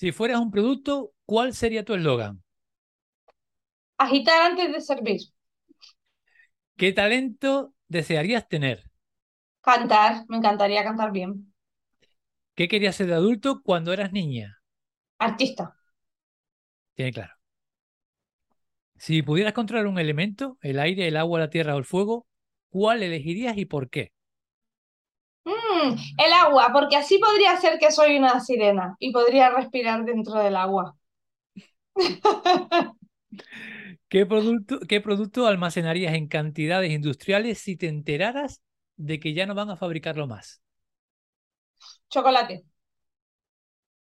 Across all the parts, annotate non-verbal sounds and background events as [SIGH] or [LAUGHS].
Si fueras un producto, ¿cuál sería tu eslogan? Agitar antes de servir. ¿Qué talento desearías tener? Cantar, me encantaría cantar bien. ¿Qué querías ser de adulto cuando eras niña? Artista. Tiene claro. Si pudieras controlar un elemento, el aire, el agua, la tierra o el fuego, ¿cuál elegirías y por qué? Mm, el agua, porque así podría ser que soy una sirena y podría respirar dentro del agua. [LAUGHS] ¿Qué producto, ¿Qué producto almacenarías en cantidades industriales si te enteraras de que ya no van a fabricarlo más? Chocolate.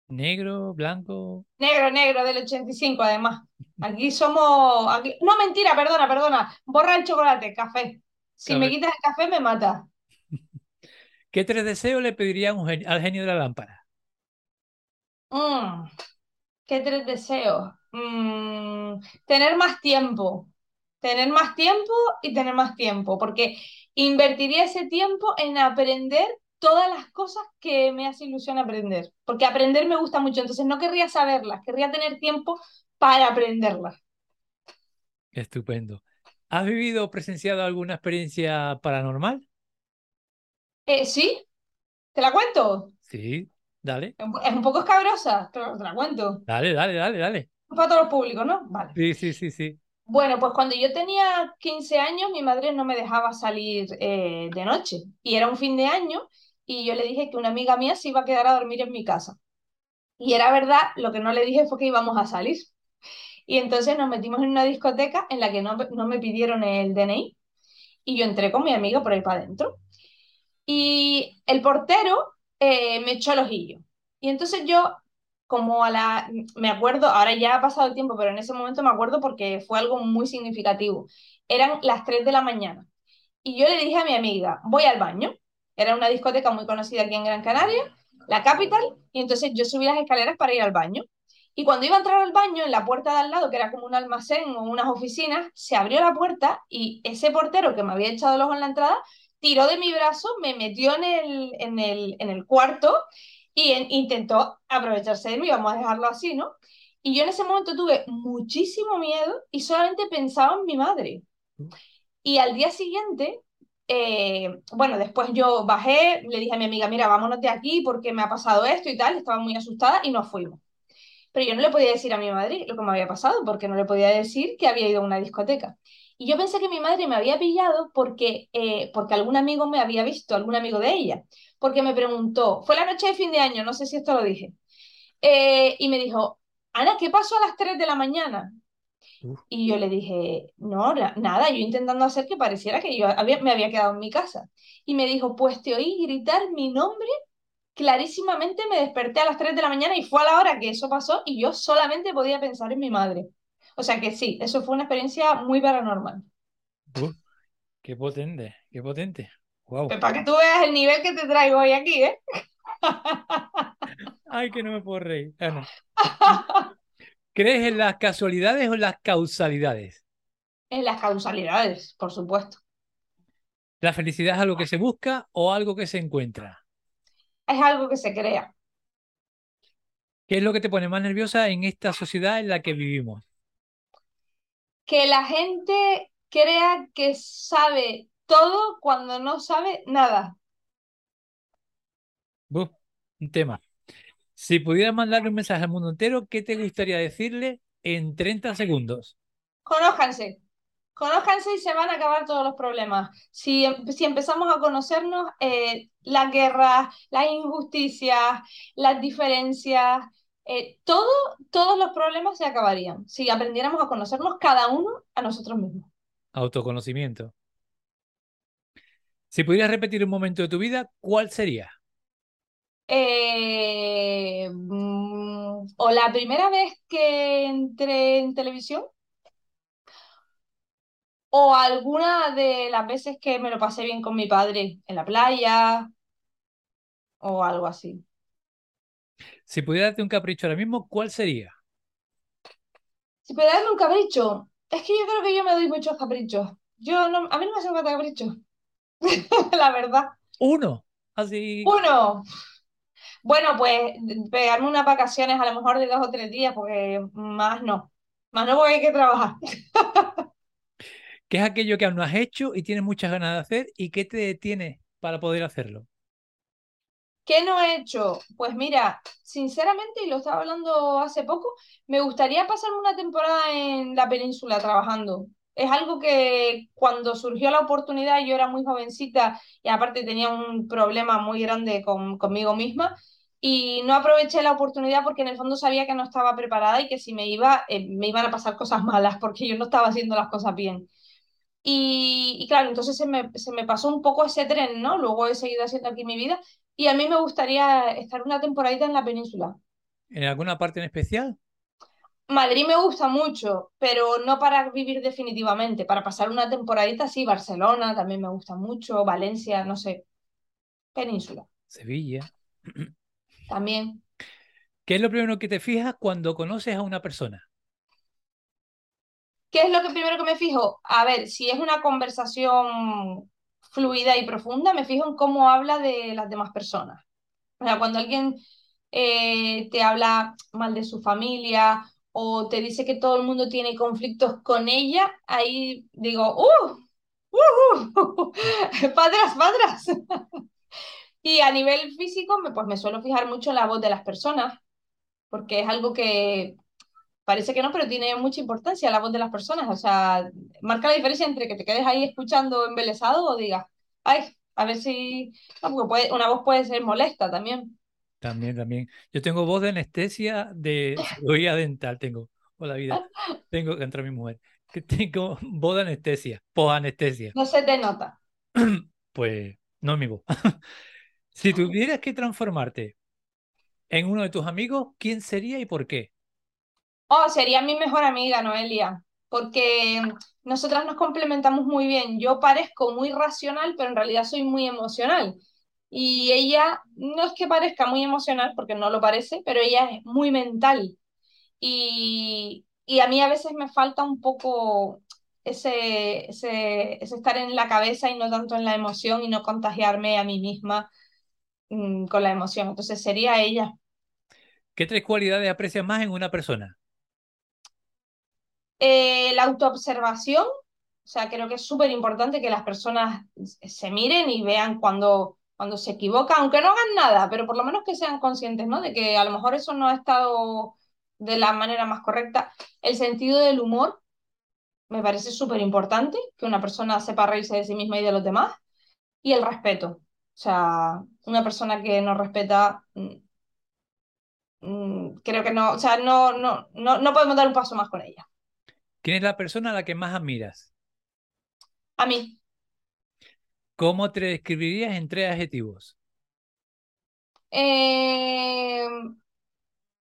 ¿Negro, blanco? Negro, negro, del 85 además. Aquí somos... Aquí... No, mentira, perdona, perdona. Borra el chocolate, café. Si me quitas el café me mata. ¿Qué tres deseos le pedirían al genio de la lámpara? Mm, ¿Qué tres deseos? Mm, tener más tiempo. Tener más tiempo y tener más tiempo, porque invertiría ese tiempo en aprender todas las cosas que me hace ilusión aprender, porque aprender me gusta mucho, entonces no querría saberlas, querría tener tiempo para aprenderlas. Estupendo. ¿Has vivido o presenciado alguna experiencia paranormal? Eh, sí, ¿te la cuento? Sí, dale. Es un poco escabrosa, pero te la cuento. Dale, dale, dale, dale. Para todos los públicos, ¿no? Vale. Sí, sí, sí, sí. Bueno, pues cuando yo tenía 15 años, mi madre no me dejaba salir eh, de noche y era un fin de año y yo le dije que una amiga mía se iba a quedar a dormir en mi casa. Y era verdad, lo que no le dije fue que íbamos a salir. Y entonces nos metimos en una discoteca en la que no, no me pidieron el DNI y yo entré con mi amiga por ahí para adentro. Y el portero eh, me echó el ojillo. Y entonces yo, como a la, me acuerdo, ahora ya ha pasado el tiempo, pero en ese momento me acuerdo porque fue algo muy significativo. Eran las 3 de la mañana. Y yo le dije a mi amiga, voy al baño. Era una discoteca muy conocida aquí en Gran Canaria, la capital, y entonces yo subí las escaleras para ir al baño. Y cuando iba a entrar al baño, en la puerta de al lado, que era como un almacén o unas oficinas, se abrió la puerta y ese portero que me había echado el ojo en la entrada tiró de mi brazo, me metió en el, en el, en el cuarto y intentó aprovecharse de mí, vamos a dejarlo así, ¿no? Y yo en ese momento tuve muchísimo miedo y solamente pensaba en mi madre. Y al día siguiente, eh, bueno, después yo bajé, le dije a mi amiga, mira, vámonos de aquí porque me ha pasado esto y tal, estaba muy asustada y nos fuimos. Pero yo no le podía decir a mi madre lo que me había pasado porque no le podía decir que había ido a una discoteca. Y yo pensé que mi madre me había pillado porque, eh, porque algún amigo me había visto, algún amigo de ella, porque me preguntó, fue la noche de fin de año, no sé si esto lo dije, eh, y me dijo, Ana, ¿qué pasó a las 3 de la mañana? Y yo le dije, no, nada, yo intentando hacer que pareciera que yo me había quedado en mi casa. Y me dijo, pues te oí gritar mi nombre clarísimamente, me desperté a las 3 de la mañana y fue a la hora que eso pasó y yo solamente podía pensar en mi madre. O sea que sí, eso fue una experiencia muy paranormal. qué potente, qué potente. Wow. para que tú veas el nivel que te traigo hoy aquí, ¿eh? [LAUGHS] Ay, que no me puedo reír. [LAUGHS] ¿Crees en las casualidades o en las causalidades? En las causalidades, por supuesto. ¿La felicidad es algo que se busca o algo que se encuentra? Es algo que se crea. ¿Qué es lo que te pone más nerviosa en esta sociedad en la que vivimos? Que la gente crea que sabe todo cuando no sabe nada. un tema. Si pudieras mandarle un mensaje al mundo entero, ¿qué te gustaría decirle en 30 segundos? Conójanse. Conójanse y se van a acabar todos los problemas. Si, em, si empezamos a conocernos, eh, las guerras, las injusticias, las diferencias, eh, todo, todos los problemas se acabarían si aprendiéramos a conocernos cada uno a nosotros mismos. Autoconocimiento. Si pudieras repetir un momento de tu vida, ¿cuál sería? Eh, mm, o la primera vez que entré en televisión, o alguna de las veces que me lo pasé bien con mi padre en la playa, o algo así. Si pudiera darte un capricho ahora mismo, ¿cuál sería? Si pudiera darme un capricho, es que yo creo que yo me doy muchos caprichos. Yo no, a mí no me hace falta capricho. [LAUGHS] La verdad. Uno. Así. Uno. Bueno, pues pegarme unas vacaciones a lo mejor de dos o tres días, porque más no. Más no porque hay que trabajar. [LAUGHS] ¿Qué es aquello que aún no has hecho y tienes muchas ganas de hacer y qué te detiene para poder hacerlo? ¿Qué no he hecho? Pues mira, sinceramente, y lo estaba hablando hace poco, me gustaría pasar una temporada en la península trabajando. Es algo que cuando surgió la oportunidad, yo era muy jovencita y aparte tenía un problema muy grande con, conmigo misma y no aproveché la oportunidad porque en el fondo sabía que no estaba preparada y que si me iba, eh, me iban a pasar cosas [LAUGHS] malas porque yo no estaba haciendo las cosas bien. Y, y claro, entonces se me, se me pasó un poco ese tren, ¿no? Luego he seguido haciendo aquí mi vida y a mí me gustaría estar una temporadita en la península. ¿En alguna parte en especial? Madrid me gusta mucho, pero no para vivir definitivamente, para pasar una temporadita sí, Barcelona también me gusta mucho, Valencia, no sé, península Sevilla. también. ¿Qué es lo primero que te fijas cuando conoces a una persona? ¿Qué es lo que primero que me fijo? A ver, si es una conversación fluida y profunda, me fijo en cómo habla de las demás personas. O sea, cuando alguien eh, te habla mal de su familia o te dice que todo el mundo tiene conflictos con ella, ahí digo, ¡uh! ¡Uh! uh [LAUGHS] ¡Padras, padras! [LAUGHS] y a nivel físico, pues me suelo fijar mucho en la voz de las personas, porque es algo que parece que no, pero tiene mucha importancia la voz de las personas. O sea, marca la diferencia entre que te quedes ahí escuchando embelesado o digas, ay, a ver si. No, porque puede, una voz puede ser molesta también. También, también. Yo tengo voz de anestesia de [LAUGHS] cirugía dental, tengo. Hola vida. Tengo que entrar mi mujer. Que tengo voz de anestesia, anestesia. No se te nota. [CLEARS THROAT] Pues no es mi voz. [LAUGHS] si tuvieras que transformarte en uno de tus amigos, ¿quién sería y por qué? Oh, sería mi mejor amiga, Noelia, porque nosotras nos complementamos muy bien. Yo parezco muy racional, pero en realidad soy muy emocional. Y ella no es que parezca muy emocional, porque no lo parece, pero ella es muy mental. Y, y a mí a veces me falta un poco ese, ese, ese, estar en la cabeza y no tanto en la emoción y no contagiarme a mí misma mmm, con la emoción. Entonces sería ella. ¿Qué tres cualidades aprecias más en una persona? Eh, la autoobservación, o sea, creo que es súper importante que las personas se miren y vean cuando, cuando se equivocan, aunque no hagan nada, pero por lo menos que sean conscientes, ¿no? De que a lo mejor eso no ha estado de la manera más correcta. El sentido del humor me parece súper importante, que una persona sepa reírse de sí misma y de los demás. Y el respeto. O sea, una persona que no respeta, mm, mm, creo que no, o sea, no, no, no, no podemos dar un paso más con ella. ¿Quién es la persona a la que más admiras? A mí. ¿Cómo te describirías en tres adjetivos? Eh,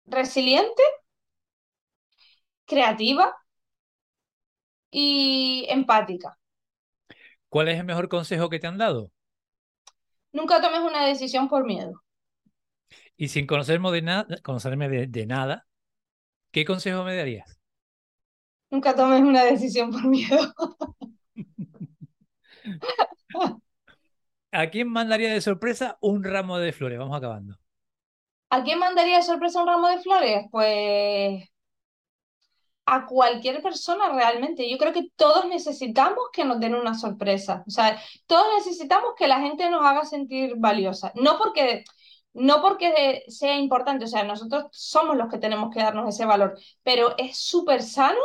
resiliente, creativa y empática. ¿Cuál es el mejor consejo que te han dado? Nunca tomes una decisión por miedo. Y sin conocerme de, conocerme de nada, ¿qué consejo me darías? Nunca tomes una decisión por miedo. [LAUGHS] ¿A quién mandaría de sorpresa un ramo de flores? Vamos acabando. ¿A quién mandaría de sorpresa un ramo de flores? Pues a cualquier persona realmente. Yo creo que todos necesitamos que nos den una sorpresa. O sea, todos necesitamos que la gente nos haga sentir valiosa. No porque, no porque sea importante, o sea, nosotros somos los que tenemos que darnos ese valor, pero es súper sano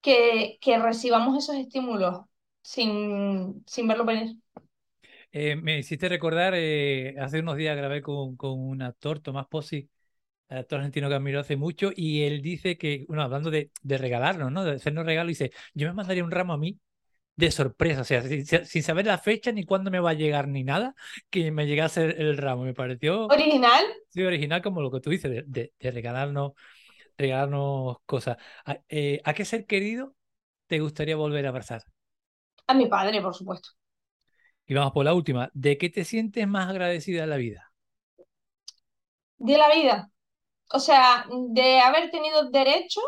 que, que recibamos esos estímulos sin, sin verlo venir. Eh, me hiciste recordar, eh, hace unos días grabé con, con un actor, Tomás Pozzi, actor argentino que admiro hace mucho, y él dice que, bueno, hablando de, de regalarnos, ¿no? De hacernos regalos, dice, yo me mandaría un ramo a mí de sorpresa, o sea, sin, sin, saber la fecha ni cuándo me va a llegar ni nada, que me llegase el, el ramo. Me pareció... ¿Original? Sí, original como lo que tú dices, de, de, de regalarnos regalarnos cosas. ¿A, eh, ¿A qué ser querido te gustaría volver a abrazar? A mi padre, por supuesto. Y vamos por la última. ¿De qué te sientes más agradecida de la vida? De la vida. O sea, de haber tenido derecho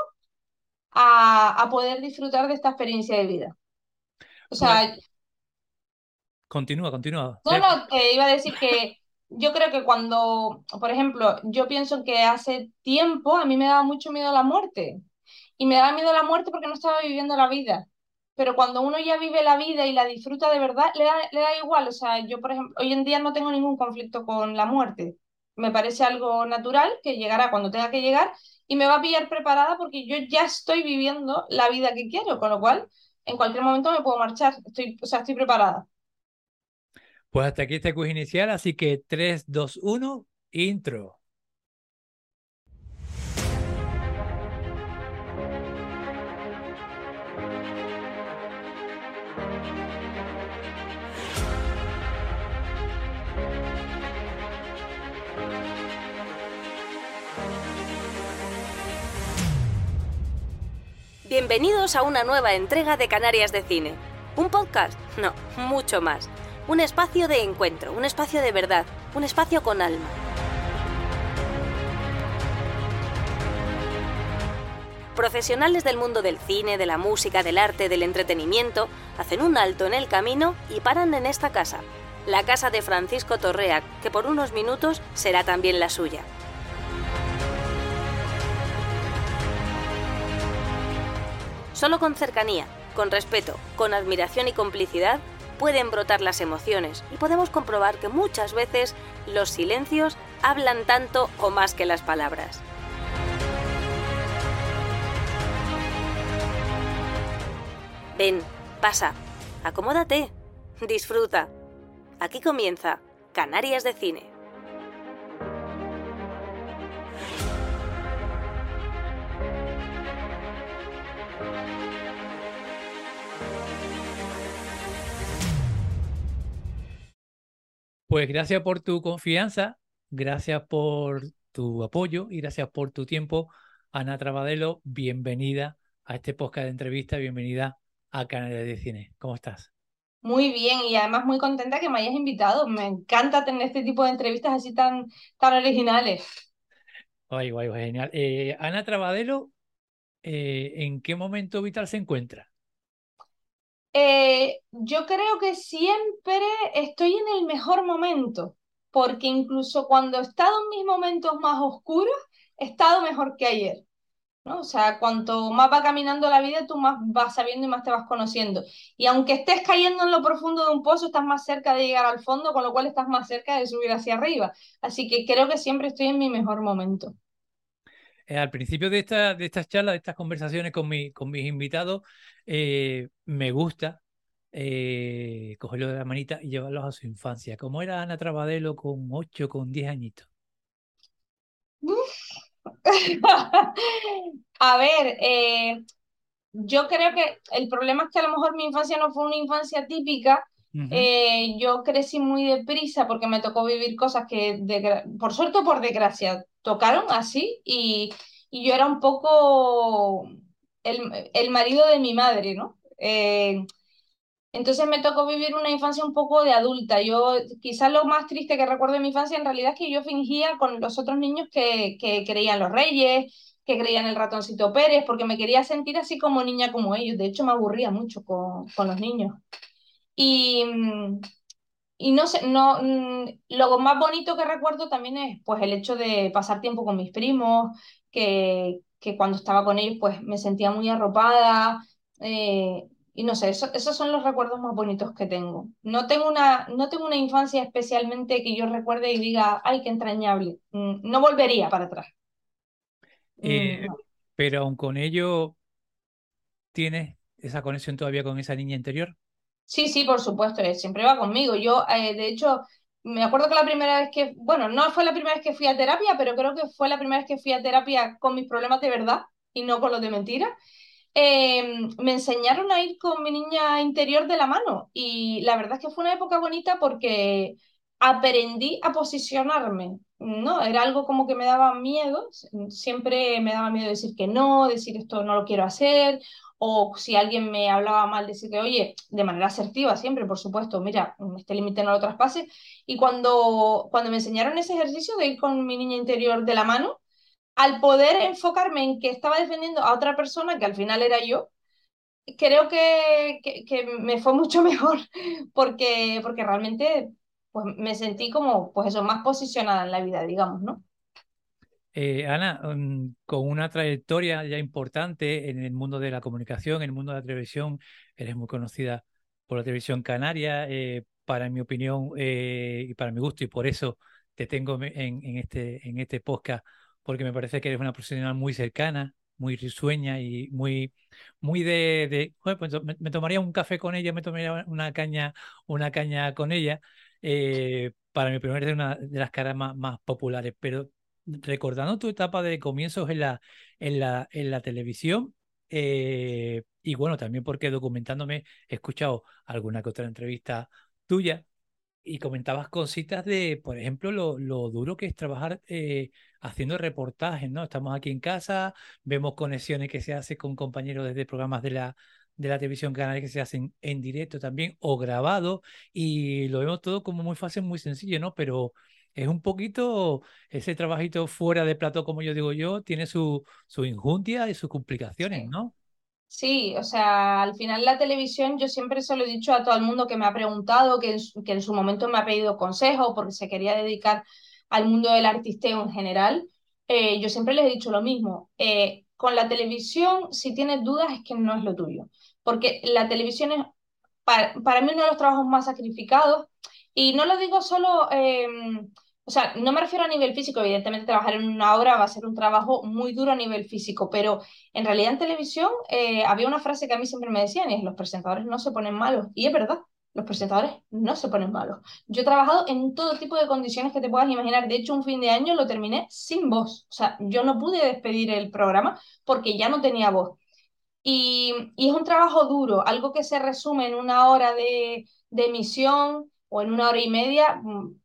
a, a poder disfrutar de esta experiencia de vida. O sea. Bueno, continúa, continúa. No, no, te iba a decir que yo creo que cuando, por ejemplo, yo pienso que hace tiempo a mí me daba mucho miedo la muerte. Y me daba miedo la muerte porque no estaba viviendo la vida. Pero cuando uno ya vive la vida y la disfruta de verdad, le da, le da igual. O sea, yo, por ejemplo, hoy en día no tengo ningún conflicto con la muerte. Me parece algo natural que llegará cuando tenga que llegar y me va a pillar preparada porque yo ya estoy viviendo la vida que quiero, con lo cual en cualquier momento me puedo marchar. Estoy, o sea, estoy preparada. Pues hasta aquí este quiz inicial, así que 3, 2, 1, intro. Bienvenidos a una nueva entrega de Canarias de Cine. ¿Un podcast? No, mucho más. Un espacio de encuentro, un espacio de verdad, un espacio con alma. Profesionales del mundo del cine, de la música, del arte, del entretenimiento, hacen un alto en el camino y paran en esta casa, la casa de Francisco Torrea, que por unos minutos será también la suya. Solo con cercanía, con respeto, con admiración y complicidad pueden brotar las emociones y podemos comprobar que muchas veces los silencios hablan tanto o más que las palabras. Ven, pasa, acomódate, disfruta. Aquí comienza Canarias de Cine. Pues gracias por tu confianza, gracias por tu apoyo y gracias por tu tiempo. Ana Trabadelo, bienvenida a este podcast de entrevista, bienvenida a Canales de Cine. ¿Cómo estás? Muy bien y además muy contenta que me hayas invitado. Me encanta tener este tipo de entrevistas así tan, tan originales. Guay, guay, guay, genial. Eh, Ana Trabadelo, eh, ¿en qué momento vital se encuentra? Eh, yo creo que siempre estoy en el mejor momento, porque incluso cuando he estado en mis momentos más oscuros, he estado mejor que ayer. ¿no? O sea, cuanto más va caminando la vida, tú más vas sabiendo y más te vas conociendo. Y aunque estés cayendo en lo profundo de un pozo, estás más cerca de llegar al fondo, con lo cual estás más cerca de subir hacia arriba. Así que creo que siempre estoy en mi mejor momento. Eh, al principio de, esta, de estas charlas, de estas conversaciones con, mi, con mis invitados, eh, me gusta eh, cogerlos de la manita y llevarlos a su infancia. ¿Cómo era Ana Trabadelo con 8, con 10 añitos? [LAUGHS] a ver, eh, yo creo que el problema es que a lo mejor mi infancia no fue una infancia típica. Eh, yo crecí muy deprisa porque me tocó vivir cosas que, por suerte o por desgracia, tocaron así y, y yo era un poco el, el, marido de mi madre, ¿no? Eh, entonces me tocó vivir una infancia un poco de adulta. Yo, quizás lo más triste que recuerdo de mi infancia en realidad es que yo fingía con los otros niños que, que creían los reyes, que creían el ratoncito Pérez, porque me quería sentir así como niña como ellos. De hecho, me aburría mucho con, con los niños. Y, y no sé, no, mm, lo más bonito que recuerdo también es pues el hecho de pasar tiempo con mis primos, que, que cuando estaba con ellos pues me sentía muy arropada. Eh, y no sé, esos son los recuerdos más bonitos que tengo. No tengo, una, no tengo una infancia especialmente que yo recuerde y diga, ay, qué entrañable. Mm, no volvería para atrás. Eh, pero aún con ello, ¿tienes esa conexión todavía con esa niña interior? Sí, sí, por supuesto, siempre va conmigo. Yo, eh, de hecho, me acuerdo que la primera vez que, bueno, no fue la primera vez que fui a terapia, pero creo que fue la primera vez que fui a terapia con mis problemas de verdad y no con los de mentira. Em, me enseñaron a ir con mi niña interior de la mano y la verdad es que fue una época bonita porque aprendí a posicionarme, ¿no? Era algo como que me daba miedo, siempre me daba miedo decir que no, decir esto no lo quiero hacer, o si alguien me hablaba mal, decirle, oye, de manera asertiva siempre, por supuesto, mira, este límite no lo traspases. Y cuando, cuando me enseñaron ese ejercicio de ir con mi niña interior de la mano, al poder enfocarme en que estaba defendiendo a otra persona, que al final era yo, creo que, que, me fue mucho [LAUGHS] mejor porque, porque realmente pues me sentí como, pues eso, más posicionada en la vida, digamos, ¿no? Eh, Ana, mm, con una trayectoria ya importante en el mundo de la comunicación, en el mundo de la televisión, eres muy conocida por la televisión canaria, eh, para mi opinión eh, y para mi gusto, y por eso te tengo en, este, en este podcast, porque me parece que eres una profesional muy cercana, muy risueña y muy, muy de, de pues me, tomaría un café con ella, me tomaría una caña, una caña con ella. para mi opinión eres una de las caras más, más populares, pero recordando tu etapa de comienzos en la, en la, en la televisión, eh, y bueno, también porque documentándome he escuchado alguna que otra entrevista tuya y comentabas cositas de, por ejemplo, lo, lo duro que es trabajar eh, haciendo reportajes, ¿no? Estamos aquí en casa, vemos conexiones que se hacen con compañeros desde programas de la, de la televisión canal que se hacen en directo también o grabado y lo vemos todo como muy fácil, muy sencillo, ¿no? Pero es un poquito ese trabajito fuera de plato, como yo digo yo, tiene su, su injundia y sus complicaciones, ¿no? Sí, o sea, al final la televisión, yo siempre se lo he dicho a todo el mundo que me ha preguntado, que en, su, que en su momento me ha pedido consejo porque se quería dedicar al mundo del artisteo en general, eh, yo siempre les he dicho lo mismo. Eh, con la televisión, si tienes dudas, es que no es lo tuyo. Porque la televisión es, para, para mí, uno de los trabajos más sacrificados. Y no lo digo solo eh, o sea, no me refiero a nivel físico, evidentemente trabajar en una obra va a ser un trabajo muy duro a nivel físico, pero en realidad en televisión eh, había una frase que a mí siempre me decían y es los presentadores no se ponen malos, y es verdad, los presentadores no se ponen malos. Yo he trabajado en todo tipo de condiciones que te puedas imaginar, de hecho un fin de año lo terminé sin voz, o sea, yo no pude despedir el programa porque ya no tenía voz. Y, y es un trabajo duro, algo que se resume en una hora de, emisión o en una hora y media, mm,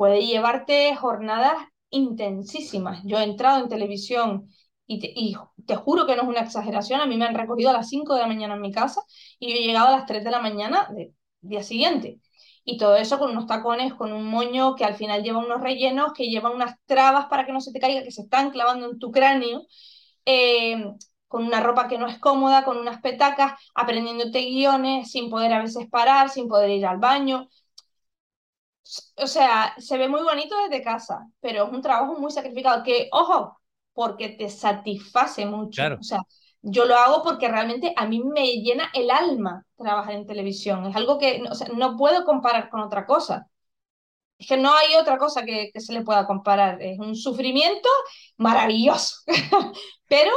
puede llevarte jornadas intensísimas. Yo he entrado en televisión y te, juro que no es una exageración, a mí me han recogido a las 5 de la mañana en mi casa y yo he llegado a las 3 de la mañana del día siguiente. Y todo eso con unos tacones, con un moño que al final lleva unos rellenos, que lleva unas trabas para que no se te caiga, que se están clavando en tu cráneo, eh, con una ropa que no es cómoda, con unas petacas, aprendiéndote guiones, sin poder a veces parar, sin poder ir al baño o sea, se ve muy bonito desde casa, pero es un trabajo muy sacrificado que, ojo, porque te satisface mucho. O sea, yo lo hago porque realmente a mí me llena el alma trabajar en televisión. Es algo que o sea, no puedo comparar con otra cosa. Es que no hay otra cosa que, que se le pueda comparar. Es un sufrimiento maravilloso. [LAUGHS] pero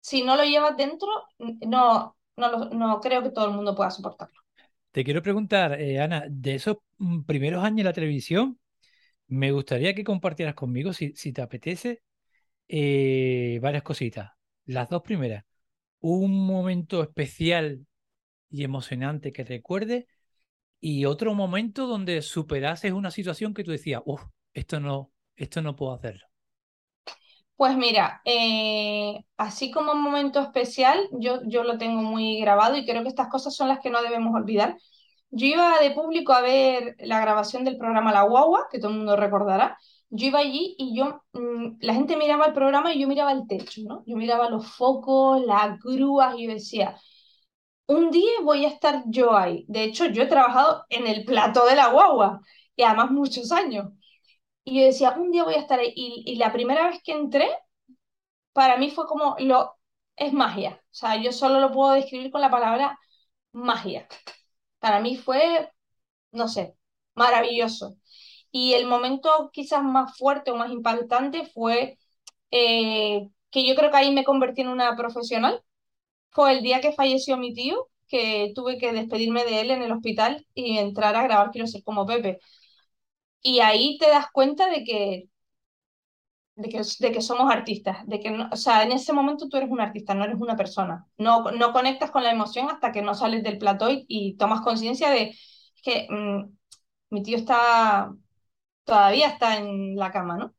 si no lo llevas dentro, no, no, no creo que todo el mundo pueda soportarlo. Te quiero preguntar, eh, Ana, de esos mm, primeros años de la televisión, me gustaría que compartieras conmigo, si, te apetece, eh, varias cositas. Las dos primeras, un momento especial y emocionante que recuerde y otro momento donde superases una situación que tú decías, uff, esto no, esto no puedo hacerlo. Pues mira, eh, así como un momento especial, yo, yo lo tengo muy grabado y creo que estas cosas son las que no debemos olvidar. Yo iba de público a ver la grabación del programa La Guagua, que todo el mundo recordará. Yo iba allí y yo, mm, la gente miraba el programa y yo miraba el techo, ¿no? Yo miraba los focos, las grúas y yo decía, un día voy a estar yo ahí. De hecho, yo he trabajado en el plato de La Guagua y además muchos años. Y yo decía, un día voy a estar ahí. Y, la primera vez que entré, para mí fue como, lo, es magia. O sea, yo solo lo puedo describir con la palabra magia. Para mí fue, no sé, maravilloso. Y el momento quizás más fuerte o más impactante fue eh, que yo creo que ahí me convertí en una profesional. Fue el día que falleció mi tío, que tuve que despedirme de él en el hospital y entrar a grabar Quiero ser como Pepe. Y ahí te das cuenta de que, de que, de que somos artistas, de que, o sea, en ese momento tú eres un artista, no eres una persona. No, no conectas con la emoción hasta que no sales del plató y, tomas conciencia de que mm, mi tío está, todavía está en la cama, ¿no?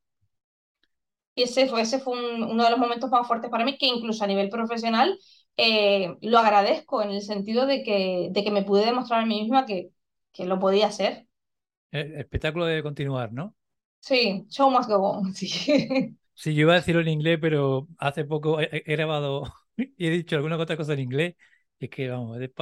Y ese fue, ese fue uno de los momentos más fuertes para mí, que incluso a nivel profesional eh, lo agradezco en el sentido de que, de que me pude demostrar a mí misma que, que lo podía hacer. El espectáculo debe continuar, ¿no? Sí, show must go on, sí. Sí, yo iba a decirlo en inglés, pero hace poco he, grabado [LAUGHS] y he dicho alguna otra cosa en inglés. Y es que, vamos, de,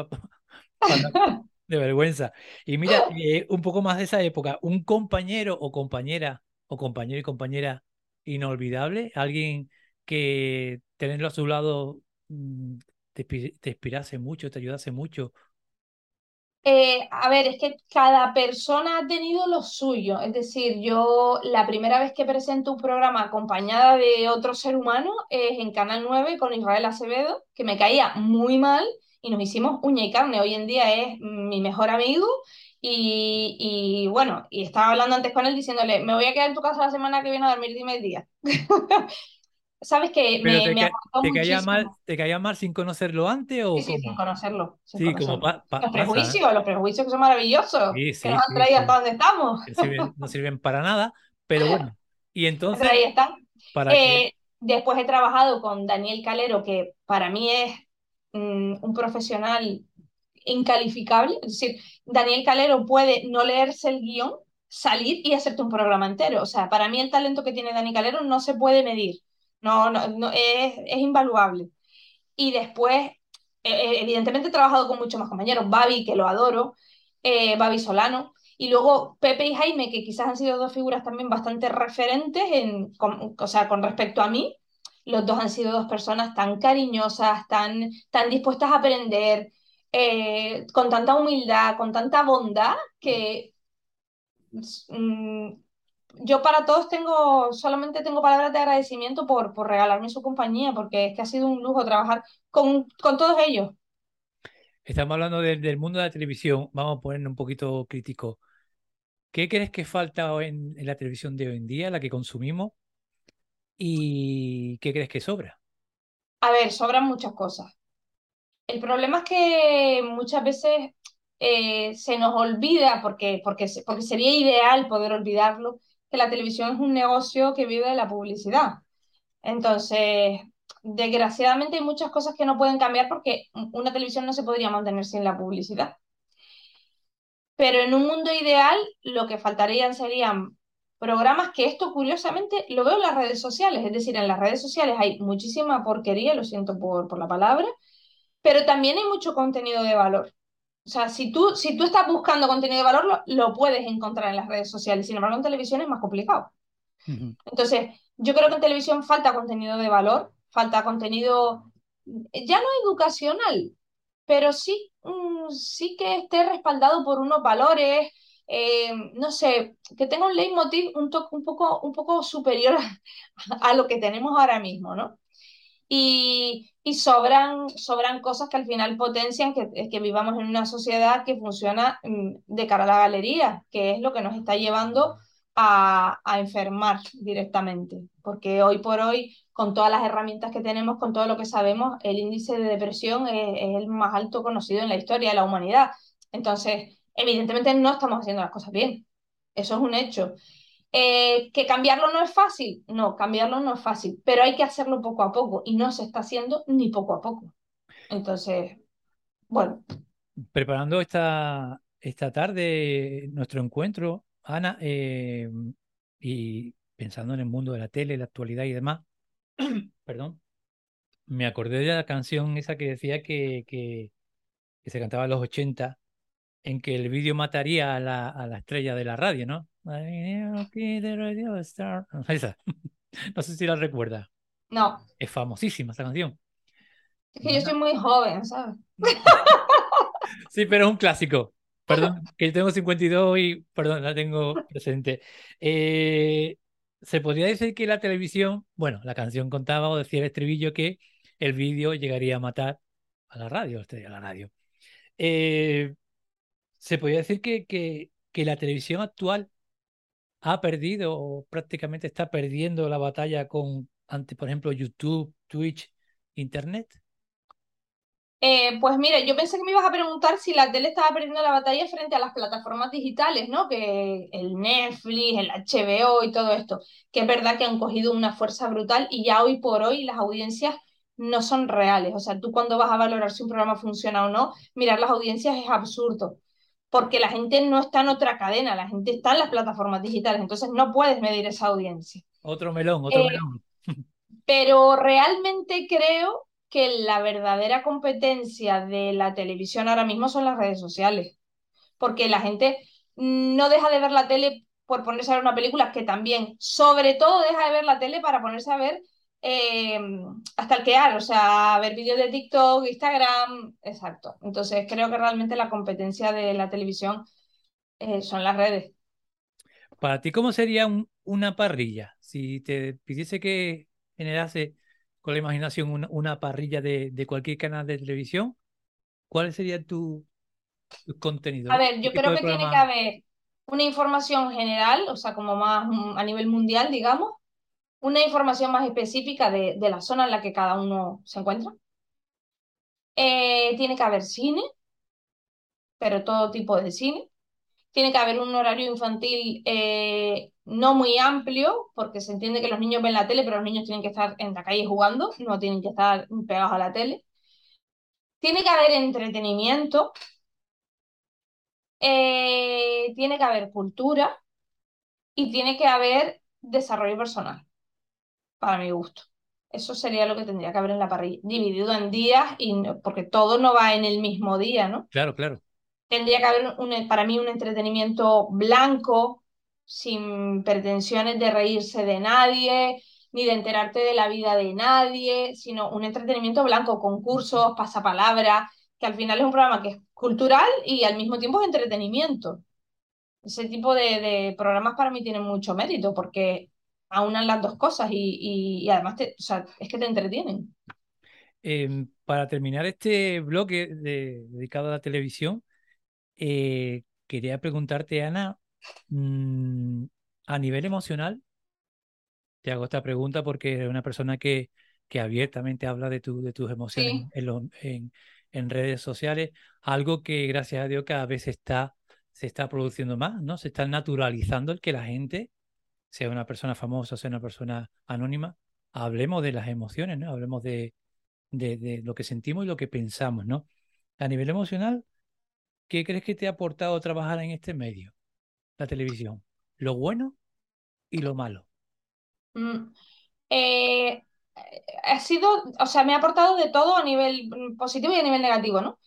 [LAUGHS] de vergüenza. Y mira, [LAUGHS] eh, un poco más de esa época, un compañero o compañera, o compañero y compañera inolvidable, alguien que tenerlo a su lado mm, te, te inspirase mucho, te ayudase mucho, eh, a ver, es que cada persona ha tenido lo suyo. Es decir, yo la primera vez que presento un programa acompañada de otro ser humano es en Canal 9 con Israel Acevedo, que me caía muy mal y nos hicimos uña y carne. Hoy en día es mi mejor amigo y, bueno, y estaba hablando antes con él diciéndole, me voy a quedar en tu casa la semana que viene a dormir, dime el día. [LAUGHS] sabes que me, te, me te caía mal, ¿Te caía mal sin conocerlo antes o Sí, sí, sin conocerlo. sí, como Los prejuicios, los prejuicios que son maravillosos, que nos han traído hasta donde estamos. [LAUGHS] no sirven para nada, pero bueno. Y entonces... ahí está. Eh, después he trabajado con Daniel Calero, que para mí es mm, un profesional incalificable. Es decir, Daniel Calero puede no leerse el guion, salir y hacerte un programa entero. O sea, para mí el talento que tiene Daniel Calero no se puede medir. No, no, no es, es invaluable. Y después, e, e, evidentemente he trabajado con muchos más compañeros, Babi, que lo adoro, eh, Babi Solano, y luego Pepe y Jaime, que quizás han sido dos figuras también bastante referentes, en, con, o sea, con respecto a mí. Los dos han sido dos personas tan cariñosas, tan, tan dispuestas a aprender, eh, con tanta humildad, con tanta bondad, que mm, yo para todos tengo, solamente tengo palabras de agradecimiento por, por regalarme su compañía, porque es que ha sido un lujo trabajar con, con todos ellos. Estamos hablando del mundo de la televisión, vamos a ponernos un poquito crítico. ¿Qué crees que falta en, en la televisión de hoy en día, la que consumimos? ¿Y qué crees que sobra? A ver, sobran muchas cosas. El problema es que muchas veces eh, se nos olvida, porque, porque, porque sería ideal poder olvidarlo, que la televisión es un negocio que vive de la publicidad. Entonces, desgraciadamente hay muchas cosas que no pueden cambiar porque una televisión no se podría mantener sin la publicidad. Pero en un mundo ideal, lo que faltarían serían programas que esto curiosamente lo veo en las redes sociales, es decir, en las redes sociales hay muchísima porquería, lo siento por, por la palabra, pero también hay mucho contenido de valor. O sea, si tú, si tú estás buscando contenido de valor, lo, puedes encontrar en las redes sociales. Sin embargo, en televisión es más complicado. Entonces, yo creo que en televisión falta contenido de valor, falta contenido ya no educacional, pero sí, mm, sí que esté respaldado por unos valores, eh, no sé, que tenga un leitmotiv un, un, poco, un poco superior [LAUGHS] a, a, lo que tenemos ahora mismo, ¿no? Y, y sobran, sobran cosas que al final potencian que, que vivamos en una sociedad que funciona mm, de cara a la galería, que es lo que nos está llevando a, a, enfermar directamente, porque hoy por hoy, con todas las herramientas que tenemos, con todo lo que sabemos, el índice de depresión es, es el más alto conocido en la historia de la humanidad. Entonces, evidentemente no estamos haciendo las cosas bien, eso es un hecho. Eh, ¿Que cambiarlo no es fácil? No, cambiarlo no es fácil, pero hay que hacerlo poco a poco y no se está haciendo ni poco a poco. Entonces, bueno. Preparando esta, esta tarde nuestro encuentro, Ana, eh, y pensando en el mundo de la tele, la actualidad y demás, [CLEARS THROAT] perdón, me acordé de la canción esa que decía que, que, se cantaba en los 80, en que el vídeo mataría a la, a la estrella de la radio, ¿no? [LAUGHS] [LAUGHS] No sé si la recuerda. No. Es famosísima esa canción. Es que yo soy muy joven, ¿sabes? [LAUGHS] Sí, pero es un clásico. Perdón, que yo tengo 52 y, perdón, la tengo presente. Eh, se podría decir que la televisión, bueno, la canción contaba o decía el estribillo que el vídeo llegaría a matar a la radio, a la radio. Eh, se podría decir que, que, que la televisión actual ha perdido o prácticamente está perdiendo la batalla con, ante, por ejemplo, YouTube, Twitch, Internet? Eh, pues mira, yo pensé que me ibas a preguntar si la tele estaba perdiendo la batalla frente a las plataformas digitales, ¿no? Que el Netflix, el HBO y todo esto, que es verdad que han cogido una fuerza brutal y ya hoy por hoy las audiencias no son reales. O sea, tú cuando vas a valorar si un programa funciona o no, mirar las audiencias es absurdo porque la gente no está en otra cadena, la gente está en las plataformas digitales, entonces no puedes medir esa audiencia. Otro melón, otro eh, melón. [LAUGHS] Pero realmente creo que la verdadera competencia de la televisión ahora mismo son las redes sociales. porque la gente no deja de ver la tele por ponerse a ver una película, que también, sobre todo, deja de ver la tele para ponerse a ver eh, hasta el quear, o sea, ver vídeos de TikTok, Instagram, exacto. Entonces creo que realmente la competencia de la televisión eh, son las redes. Para ti, ¿cómo sería una parrilla? Si te pidiese que generase con la imaginación una, parrilla de, cualquier canal de televisión, ¿cuál sería tu, contenido? A ver, yo creo que tiene que haber una información general, o sea, como más a nivel mundial, digamos, una información más específica de, la zona en la que cada uno se encuentra. Eh, tiene que haber cine, pero todo tipo de cine. Tiene que haber un horario infantil eh, no muy amplio, porque se entiende que los niños ven la tele, pero los niños tienen que estar en la calle jugando, no tienen que estar pegados a la tele. Tiene que haber entretenimiento, eh, tiene que haber cultura y tiene que haber desarrollo personal para mi gusto. Eso sería lo que tendría que haber en la parrilla, dividido en días, y porque todo no va en el mismo día, ¿no? Claro, claro. Tendría que haber un, para mí un entretenimiento blanco, sin pretensiones de reírse de nadie, ni de enterarte de la vida de nadie, sino un entretenimiento blanco, concursos, pasapalabra, que al final es un programa que es cultural y al mismo tiempo es entretenimiento. Ese tipo de, de programas para mí tienen mucho mérito porque aunan las dos cosas y, además es que te entretienen. Em, para terminar este bloque dedicado a la televisión, eh, quería preguntarte, Ana, mm, a nivel emocional, te hago esta pregunta porque eres una persona que, que abiertamente habla de, tu, de tus emociones en, en, redes sociales, algo que gracias a Dios cada vez está, se está produciendo más, ¿no? Se está naturalizando el que la gente sea una persona famosa, sea una persona anónima, hablemos de las emociones, ¿no? Hablemos de, de, lo que sentimos y lo que pensamos, ¿no? A nivel emocional, ¿qué crees que te ha aportado trabajar en este medio, la televisión? Lo bueno y lo malo. Mm, eh, ha sido, o sea, me ha aportado de todo a nivel positivo y a nivel negativo, ¿no?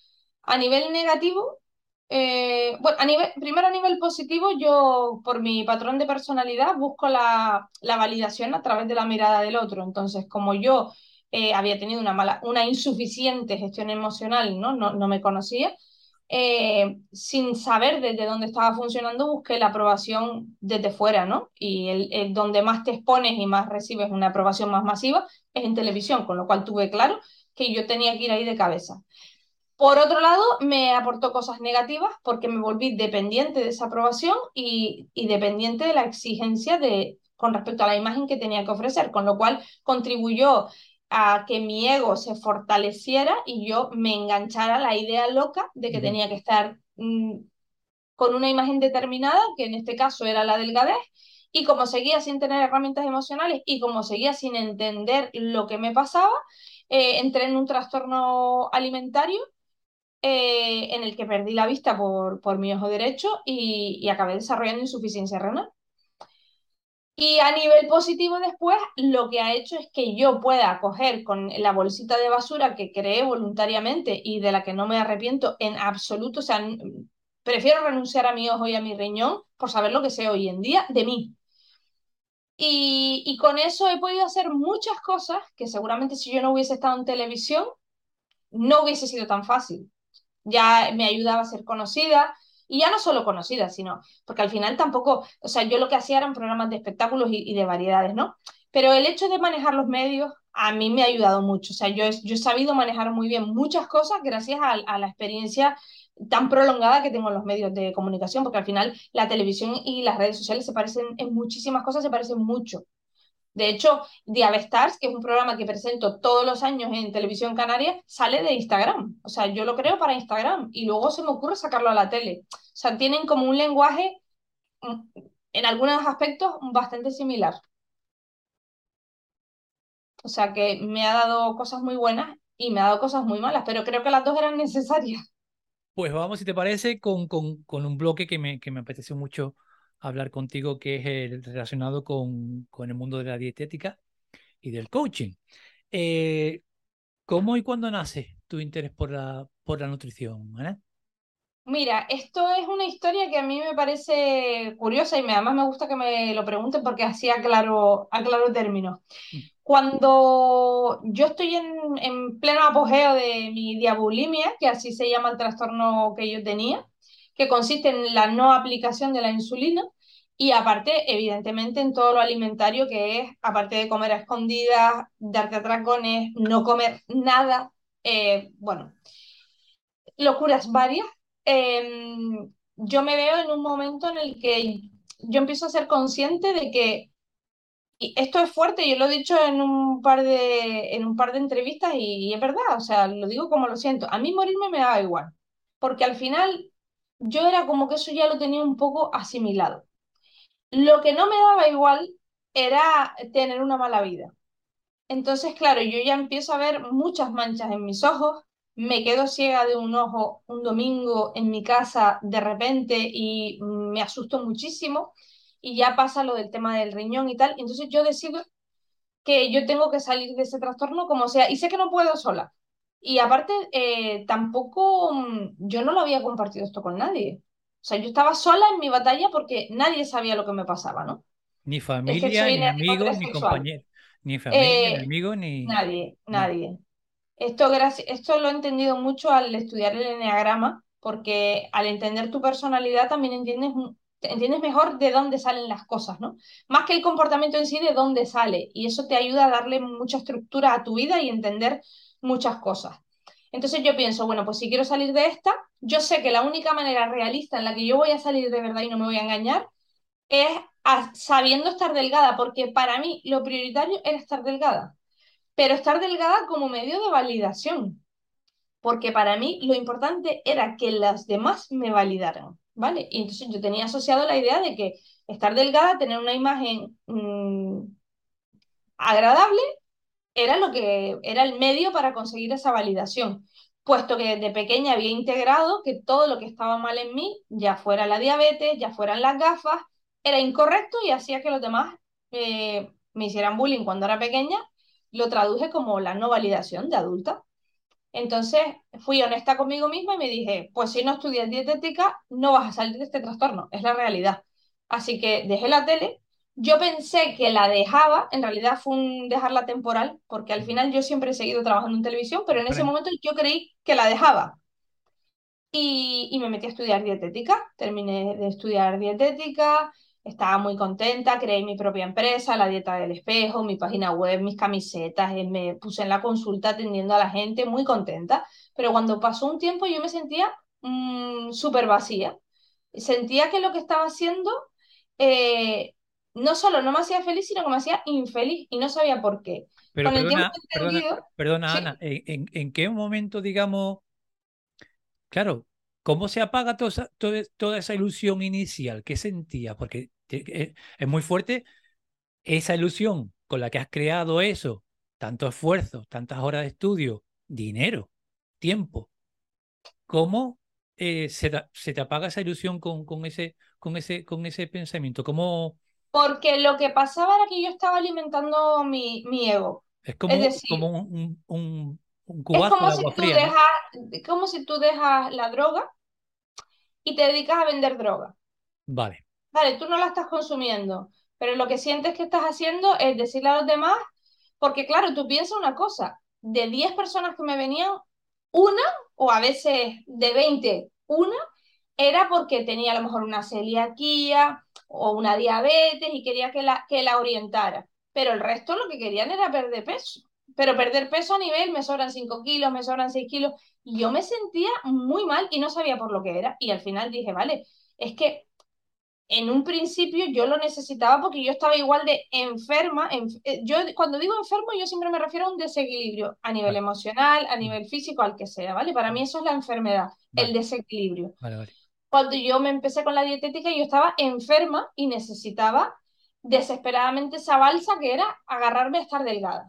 A nivel negativo, eh, bueno, a nivel, primero a nivel positivo, yo por mi patrón de personalidad busco la, validación a través de la mirada del otro. Entonces, como yo eh, había tenido una, mala, una insuficiente gestión emocional, no, no, me conocía, eh, sin saber desde dónde estaba funcionando, busqué la aprobación desde fuera, ¿no? Y el, donde más te expones y más recibes una aprobación más masiva es en televisión, con lo cual tuve claro que yo tenía que ir ahí de cabeza. Por otro lado, me aportó cosas negativas porque me volví dependiente de esa aprobación y, dependiente de la exigencia de, con respecto a la imagen que tenía que ofrecer, con lo cual contribuyó a que mi ego se fortaleciera y yo me enganchara a la idea loca de que tenía que estar mm, con una imagen determinada, que en este caso era la delgadez, y como seguía sin tener herramientas emocionales y como seguía sin entender lo que me pasaba, eh, entré en un trastorno alimentario eh, en el que perdí la vista por, por mi ojo derecho y, acabé desarrollando insuficiencia renal. Y a nivel positivo después, lo que ha hecho es que yo pueda coger con la bolsita de basura que creé voluntariamente y de la que no me arrepiento en absoluto, o sea, prefiero renunciar a mi ojo y a mi riñón por saber lo que sé hoy en día de mí. Y, y con eso he podido hacer muchas cosas que seguramente si yo no hubiese estado en televisión, no hubiese sido tan fácil ya me ayudaba a ser conocida. Y ya no solo conocida, sino porque al final tampoco, o sea, yo lo que hacía eran programas de espectáculos y, de variedades, ¿no? Pero el hecho de manejar los medios a mí me ha ayudado mucho. O sea, yo, yo he sabido manejar muy bien muchas cosas gracias a, la experiencia tan prolongada que tengo en los medios de comunicación, porque al final la televisión y las redes sociales se parecen en muchísimas cosas, se parecen mucho. De hecho, Diabestars, que es un programa que presento todos los años en Televisión Canaria, sale de Instagram. O sea, yo lo creo para Instagram y luego se me ocurre sacarlo a la tele. O sea, tienen como un lenguaje mm, en algunos aspectos bastante similar. O sea, que me ha dado cosas muy buenas y me ha dado cosas muy malas, pero creo que las dos eran [LAUGHS] necesarias. Pues vamos, si te parece, con, con, con un bloque que me, que me apeteció mucho hablar contigo, que es el relacionado con, con el mundo de la dietética y del coaching. Eh, ¿Cómo y cuándo nace tu interés por la, por la nutrición? Mira, esto es una historia que a mí me parece curiosa y me, además me gusta que me lo pregunten porque así aclaro, aclaro términos. Mm. Cuando yo estoy en, en pleno apogeo de mi diabulimia, que así se llama el trastorno que yo tenía, que consiste en la no aplicación de la insulina, y aparte, evidentemente, en todo lo alimentario que es, aparte de comer a escondidas, darte atracones, no comer nada, eh, bueno, locuras varias, em, yo me veo en un momento en el que yo empiezo a ser consciente de que, y esto es fuerte, yo lo he dicho en un par de, en un par de entrevistas y, y es verdad, o sea, lo digo como lo siento, a mí morirme me daba igual, porque al final yo era como que eso ya lo tenía un poco asimilado. Lo que no me daba igual era tener una mala vida. Entonces, claro, yo ya empiezo a ver muchas manchas en mis ojos, me quedo ciega de un ojo un domingo en mi casa de repente y me asusto muchísimo y ya pasa lo del tema del riñón y tal. Entonces yo decido que yo tengo que salir de ese trastorno como sea y sé que no puedo sola. Y aparte, eh, tampoco mm, yo no lo había compartido esto con nadie. O sea, yo estaba sola en mi batalla porque nadie sabía lo que me pasaba, ¿no? Ni familia, ni amigos, ni compañeros. Ni familia, ni Eh, amigos, ni... nadie, no. nadie. Esto, esto lo he entendido mucho al estudiar el enneagrama, porque al entender tu personalidad también entiendes, entiendes mejor de dónde salen las cosas, ¿no? Más que el comportamiento en sí, de dónde sale. Y eso te ayuda a darle mucha estructura a tu vida y entender muchas cosas. Entonces yo pienso, bueno, pues si quiero salir de esta, yo sé que la única manera realista en la que yo voy a salir de verdad y no me voy a engañar es sabiendo estar delgada, porque para mí lo prioritario era estar delgada, pero estar delgada como medio de validación, porque para mí lo importante era que las demás me validaran, ¿vale? Y entonces yo tenía asociado la idea de que estar delgada, tener una imagen mm, agradable, era lo que era el medio para conseguir esa validación, puesto que desde pequeña había integrado que todo lo que estaba mal en mí, ya fuera la diabetes, ya fueran las gafas, era incorrecto y hacía que los demás eh, me hicieran bullying cuando era pequeña, lo traduje como la no validación de adulta. Entonces fui honesta conmigo misma y me dije, pues si no estudias dietética, no vas a salir de este trastorno, es la realidad. Así que dejé la tele. Yo pensé que la dejaba, en realidad fue un dejarla temporal, porque al final yo siempre he seguido trabajando en televisión, pero en ese momento yo creí que la dejaba. Y, y me metí a estudiar dietética, terminé de estudiar dietética, estaba muy contenta, creé mi propia empresa, la dieta del espejo, mi página web, mis camisetas, eh, me puse en la consulta atendiendo a la gente, muy contenta, pero cuando pasó un tiempo yo me sentía mm, súper vacía, sentía que lo que estaba haciendo eh, no solo no me hacía feliz, sino que me hacía infeliz y no sabía por qué. pero Con el tiempo perdona, he perdona, entendido, perdona, sí, Ana, ¿en, qué momento, digamos, claro, cómo se apaga toda esa, toda, toda esa ilusión inicial? ¿Qué sentías? Porque eh, es muy fuerte esa ilusión con la que has creado eso, tanto esfuerzo, tantas horas de estudio, dinero, tiempo. ¿Cómo eh, se, te, se te apaga esa ilusión con, con ese, con ese, con ese pensamiento? ¿Cómo porque lo que pasaba era que yo estaba alimentando mi, mi ego. es Es como, decir, como un, un, un- Es como de si tú dejas, como si tú dejas la droga y te dedicas a vender droga. Vale, Vale, tú no la estás consumiendo, pero lo que sientes que estás haciendo es decirle a los demás, porque claro, tú piensas una cosa, de 10 personas que me venían, una, o a veces de 20, una, era porque tenía a lo mejor una celiaquía o una diabetes y quería que la, que la orientara. Pero el resto lo que querían era perder peso. Pero perder peso a nivel, me sobran 5 kilos, me sobran 6 kilos. Y yo me sentía muy mal y no sabía por lo que era. Y al final dije, vale, es que en un principio yo lo necesitaba porque yo estaba igual de enferma. enf- eh, yo cuando digo enfermo, yo siempre me refiero a un desequilibrio a nivel vale, emocional, a nivel físico, al que sea, ¿vale? Para mí eso es la enfermedad, el desequilibrio. vale, vale. Cuando yo me empecé con la dietética, yo estaba enferma y necesitaba desesperadamente esa balsa que era agarrarme a estar delgada.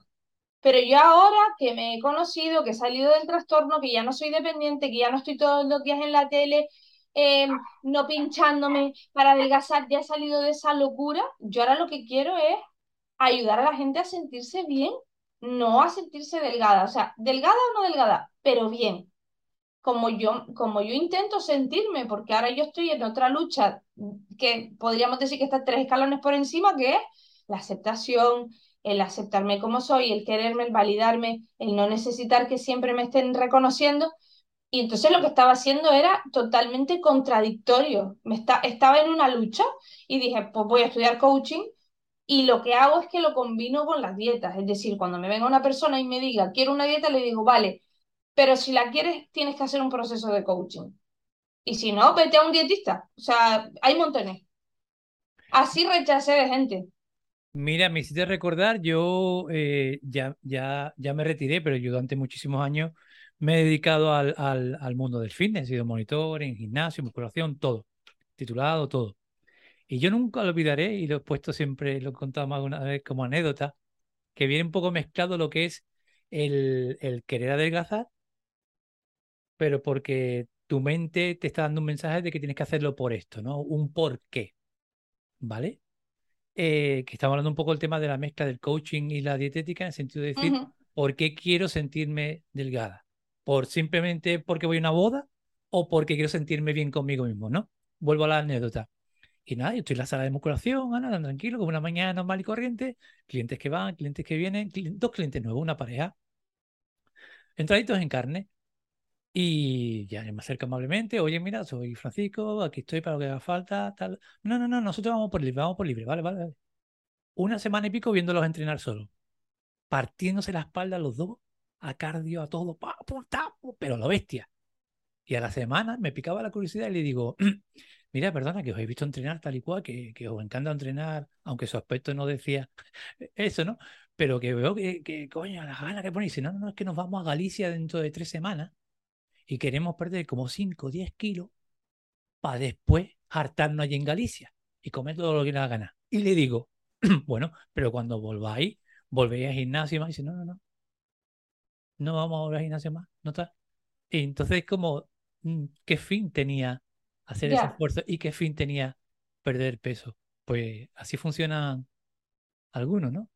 Pero yo ahora que me he conocido, que he salido del trastorno, que ya no soy dependiente, que ya no estoy todos los días en la tele, eh, no pinchándome para adelgazar, ya he salido de esa locura, yo ahora lo que quiero es ayudar a la gente a sentirse bien, no a sentirse delgada. O sea, delgada o no delgada, pero bien como yo, como yo intento sentirme, porque ahora yo estoy en otra lucha que podríamos decir que está tres escalones por encima, que es la aceptación, el aceptarme como soy, el quererme, el validarme, el no necesitar que siempre me estén reconociendo. Y entonces lo que estaba haciendo era totalmente contradictorio. Me está, estaba en una lucha y dije, pues voy a estudiar coaching y lo que hago es que lo combino con las dietas. Es decir, cuando me venga una persona y me diga, quiero una dieta, le digo, vale, pero si la quieres, tienes que hacer un proceso de coaching. Y si no, vete a un dietista. O sea, hay montones. Así rechacé de gente. Mira, me hiciste recordar, yo eh, ya, ya, ya me retiré, pero yo durante muchísimos años me he dedicado al, al, al mundo del fitness, he sido monitor en gimnasio, musculación, todo, titulado, todo. Y yo nunca lo olvidaré, y lo he puesto siempre, lo he contado más una vez como anécdota, que viene un poco mezclado lo que es el, el querer adelgazar pero porque tu mente te está dando un mensaje de que tienes que hacerlo por esto, ¿no? Un por qué, ¿vale? Eh, que estamos hablando un poco del tema de la mezcla del coaching y la dietética en el sentido de decir, ¿por qué quiero sentirme delgada? ¿Por simplemente porque voy a una boda o porque quiero sentirme bien conmigo mismo, ¿no? Vuelvo a la anécdota. Y nada, yo estoy en la sala de musculación, Ana, tranquilo, como una mañana normal y corriente, clientes que van, clientes que vienen, dos clientes nuevos, una pareja, entraditos en carne, y ya me acerca amablemente, oye, mira, soy Francisco, aquí estoy para lo que haga falta, tal. No, no, no, nosotros vamos por libre, vamos por libre, vale, vale, vale. Una semana y pico viéndolos entrenar solo, partiéndose la espalda los dos, a cardio, a todo, pero lo bestia. Y a la semana me picaba la curiosidad y le digo, [CLEARS THROAT] mira, perdona, que os he visto entrenar tal y cual, que, que os encanta entrenar, aunque su aspecto no decía [LAUGHS] eso, ¿no? Pero que veo que, que coño, las ganas que ponéis, no, no, no, es que nos vamos a Galicia dentro de tres semanas y queremos perder como 5 o 10 kilos para después hartarnos allí en Galicia y comer todo lo que nos gana. Y le digo, [CLEARS THROAT] bueno, pero cuando volváis, volvéis al gimnasio más. Y dice, no, no, no. No vamos a volver al gimnasio más. ¿No está? Y entonces, como, mm, ¿qué fin tenía hacer ese esfuerzo y qué fin tenía perder peso? Pues así funcionan algunos, ¿no?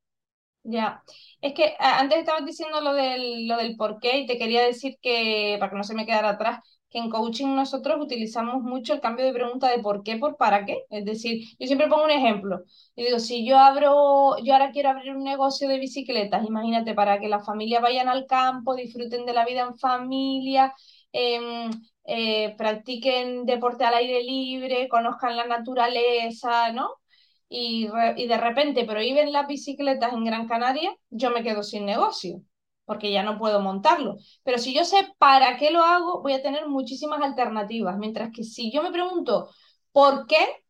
Ya, es que antes estabas diciendo lo del, lo del por qué y te quería decir que, para que no se me quedara atrás, que en coaching nosotros utilizamos mucho el cambio de pregunta de por qué por para qué. Es decir, yo siempre pongo un ejemplo. Y digo, si yo abro, yo ahora quiero abrir un negocio de bicicletas, imagínate, para que las familias vayan al campo, disfruten de la vida en familia, em, eh, practiquen deporte al aire libre, conozcan la naturaleza, ¿no? Y, de repente prohíben las bicicletas en Gran Canaria, yo me quedo sin negocio, porque ya no puedo montarlo. Pero si yo sé para qué lo hago, voy a tener muchísimas alternativas. Mientras que si yo me pregunto por qué,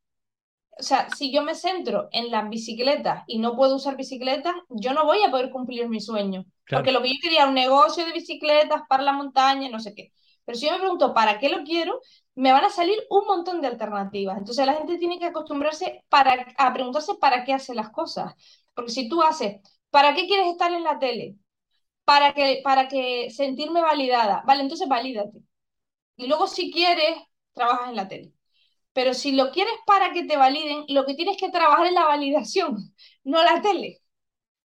o sea, si yo me centro en las bicicletas y no puedo usar bicicletas, yo no voy a poder cumplir mi sueño. Porque lo que yo quería, un negocio de bicicletas para la montaña, no sé qué. Pero si yo me pregunto para qué lo quiero, me van a salir un montón de alternativas. Entonces la gente tiene que acostumbrarse para, a preguntarse para qué hace las cosas. Porque si tú haces, ¿para qué quieres estar en la tele? Para que, para que sentirme validada. Vale, entonces valídate. Y luego si quieres, trabajas en la tele. Pero si lo quieres para que te validen, lo que tienes que trabajar es la validación, [LAUGHS] no la tele.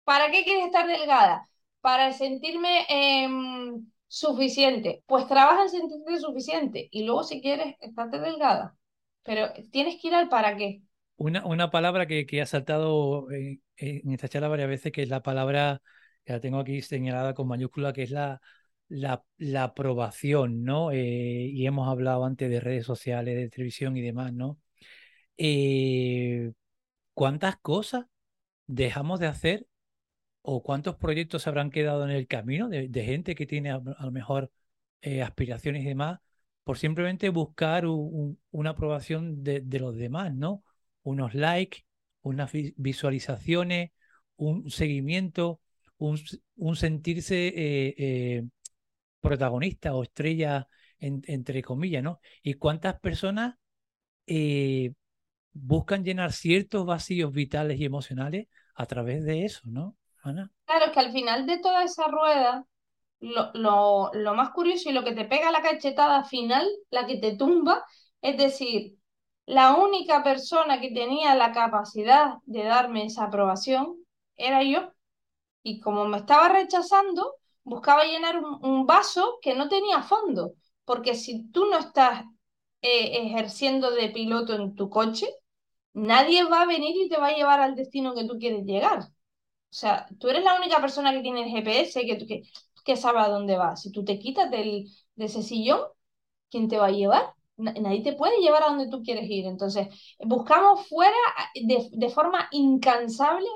¿Para qué quieres estar delgada? Para sentirme... Eh, suficiente. Pues trabaja en sentirte suficiente y luego si quieres, estate delgada. Pero tienes que ir al para qué. Una, una palabra que, que ha saltado en, esta charla varias veces, que es la palabra, que la tengo aquí señalada con mayúscula, que es la, la, la aprobación, ¿no? Eh, y hemos hablado antes de redes sociales, de televisión y demás, ¿no? Eh, ¿Cuántas cosas dejamos de hacer o cuántos proyectos habrán quedado en el camino de, gente que tiene a, lo mejor eh, aspiraciones y demás por simplemente buscar una aprobación de, los demás, ¿no? Unos likes, unas visualizaciones, un seguimiento, un, sentirse eh, eh, protagonista o estrella, entre comillas, ¿no? Y cuántas personas buscan llenar ciertos vacíos vitales y emocionales a través de eso, ¿no? Claro, es que al final de toda esa rueda, lo, lo, lo más curioso y lo que te pega la cachetada final, la que te tumba, es decir, la única persona que tenía la capacidad de darme esa aprobación era yo. Y como me estaba rechazando, buscaba llenar un, un, vaso que no tenía fondo. porque si tú no estás eh, ejerciendo de piloto en tu coche, nadie va a venir y te va a llevar al destino que tú quieres llegar. O sea, tú eres la única persona que tiene el GPS, que, que, que sabe a dónde va. Si tú te quitas del, de ese sillón, ¿quién te va a llevar? Nadie te puede llevar a donde tú quieres ir. Entonces, buscamos fuera de, de forma incansable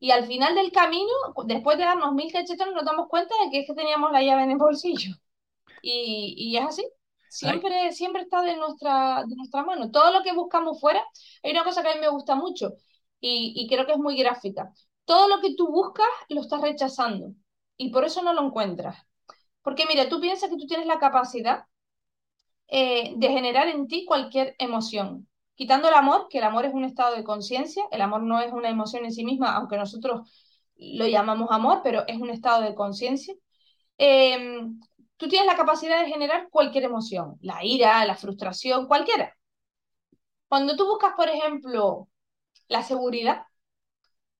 y al final del camino, después de darnos mil cachetones, nos damos cuenta de que es que teníamos la llave en el bolsillo. Y, y es así. Siempre, siempre está de nuestra, de nuestra mano. Todo lo que buscamos fuera, hay una cosa que a mí me gusta mucho y, y creo que es muy gráfica. Todo lo que tú buscas lo estás rechazando y por eso no lo encuentras. Porque mira, tú piensas que tú tienes la capacidad eh, de generar en ti cualquier emoción. Quitando el amor, que el amor es un estado de conciencia, el amor no es una emoción en sí misma, aunque nosotros lo llamamos amor, pero es un estado de conciencia. Em, tú tienes la capacidad de generar cualquier emoción, la ira, la frustración, cualquiera. Cuando tú buscas, por ejemplo, la seguridad,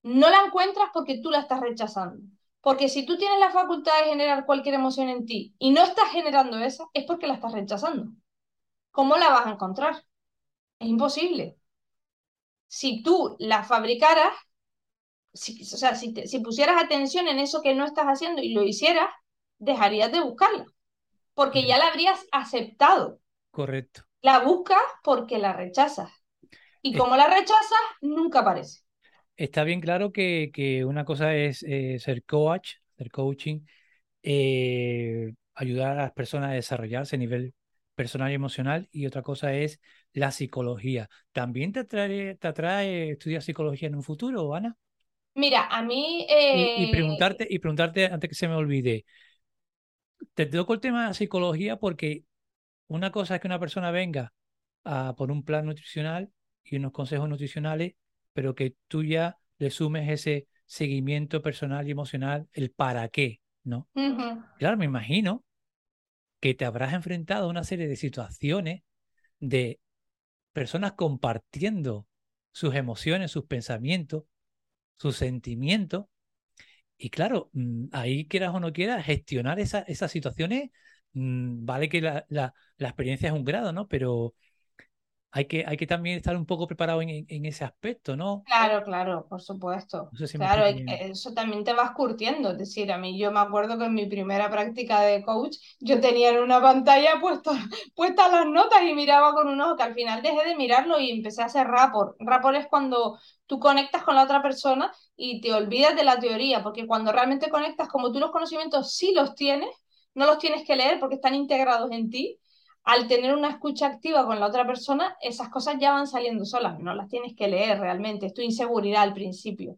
no la encuentras porque tú la estás rechazando. Porque si tú tienes la facultad de generar cualquier emoción en ti y no estás generando esa, es porque la estás rechazando. ¿Cómo la vas a encontrar? Es imposible. Si tú la fabricaras, si, o sea, si, si pusieras atención en eso que no estás haciendo y lo hicieras, dejarías de buscarla, porque ya la habrías aceptado. Correcto. La buscas porque la rechazas. Y como la rechazas, nunca aparece. Está bien claro que, que una cosa es eh, ser coach, ser coaching, eh, ayudar a las personas a desarrollarse a nivel personal y emocional, y otra cosa es la psicología. ¿También te atrae, te atrae estudiar psicología en un futuro, Ana? Mira, a mí... Y, preguntarte, y preguntarte, antes que se me olvide, te toco el tema de la psicología porque una cosa es que una persona venga a, por un plan nutricional y unos consejos nutricionales pero que tú ya le sumes ese seguimiento personal y emocional, el para qué, ¿no? Claro, me imagino que te habrás enfrentado a una serie de situaciones de personas compartiendo sus emociones, sus pensamientos, sus sentimientos. Y claro, mm, ahí quieras o no quieras, gestionar esas situaciones, mm, vale que la, la, la, experiencia es un grado, ¿no? Pero hay que, hay que también estar un poco preparado en, en ese aspecto, ¿no? Claro, claro, por supuesto. claro, eso también te vas curtiendo. Es decir, a mí yo me acuerdo que en mi primera práctica de coach yo tenía en una pantalla puesta, [LAUGHS] puestas las notas y miraba con un ojo que al final dejé de mirarlo y empecé a hacer rapport. Rapport es cuando tú conectas con la otra persona y te olvidas de la teoría, porque cuando realmente conectas, como tú los conocimientos sí los tienes, no los tienes que leer porque están integrados en ti, al tener una escucha activa con la otra persona, esas cosas ya van saliendo solas, no las tienes que leer realmente, es tu inseguridad al principio.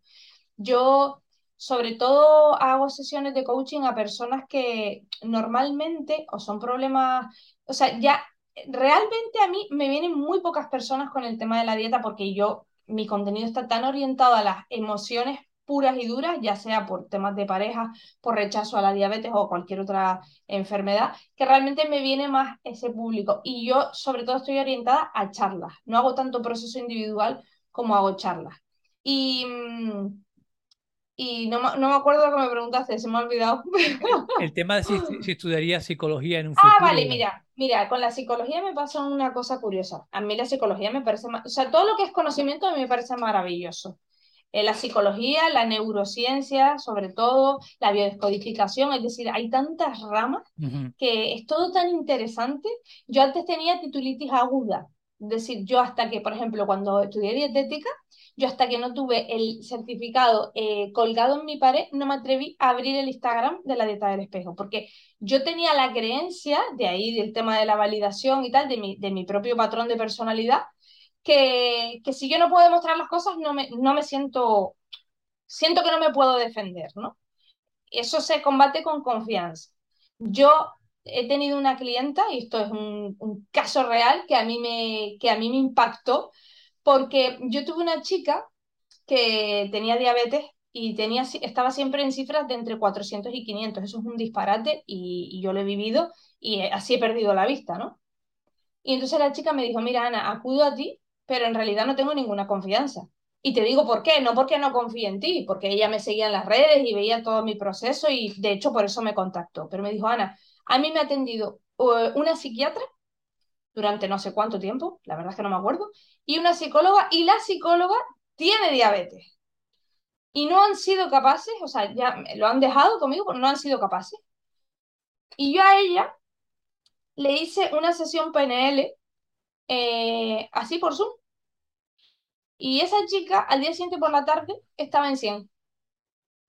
Yo, sobre todo, hago sesiones de coaching a personas que normalmente o son problemas, o sea, ya realmente a mí me vienen muy pocas personas con el tema de la dieta porque yo, mi contenido está tan orientado a las emociones puras y duras, ya sea por temas de pareja, por rechazo a la diabetes o cualquier otra enfermedad, que realmente me viene más ese público. Y yo sobre todo estoy orientada a charlas, no hago tanto proceso individual como hago charlas. Y, mm, y no, no me acuerdo lo que me preguntaste, se me ha olvidado. [LAUGHS] El, tema de si, si, estudiaría psicología en un futuro. Ah, vale, mira, mira, con la psicología me pasa una cosa curiosa. A mí la psicología me parece, o sea, todo lo que es conocimiento a mí me parece maravilloso la psicología, la neurociencia, sobre todo la biodescodificación, es decir, hay tantas ramas que es todo tan interesante. Yo antes tenía titulitis aguda, es decir, yo hasta que, por ejemplo, cuando estudié dietética, yo hasta que no tuve el certificado eh, colgado en mi pared, no me atreví a abrir el Instagram de la dieta del espejo, porque yo tenía la creencia, de ahí del tema de la validación y tal, de mi, de mi propio patrón de personalidad, que, que si yo no puedo demostrar las cosas, no me, no me siento, siento que no me puedo defender, ¿no? Eso se combate con confianza. Yo he tenido una clienta, y esto es un, caso real que a, mí me, que a mí me impactó, porque yo tuve una chica que tenía diabetes y tenía, estaba siempre en cifras de entre 400 y 500. Eso es un disparate y, y yo lo he vivido y así he perdido la vista, ¿no? Y entonces la chica me dijo, mira, Ana, acudo a ti pero en realidad no tengo ninguna confianza. Y te digo por qué, no porque no confíe en ti, porque ella me seguía en las redes y veía todo mi proceso y de hecho por eso me contactó. Pero me dijo, Ana, a mí me ha atendido una psiquiatra durante no sé cuánto tiempo, la verdad es que no me acuerdo, y una psicóloga, y la psicóloga tiene diabetes. Y no han sido capaces, o sea, ya lo han dejado conmigo, pero no han sido capaces. Y yo a ella le hice una sesión PNL eh, así por Zoom. Y esa chica al día siguiente por la tarde estaba en 100.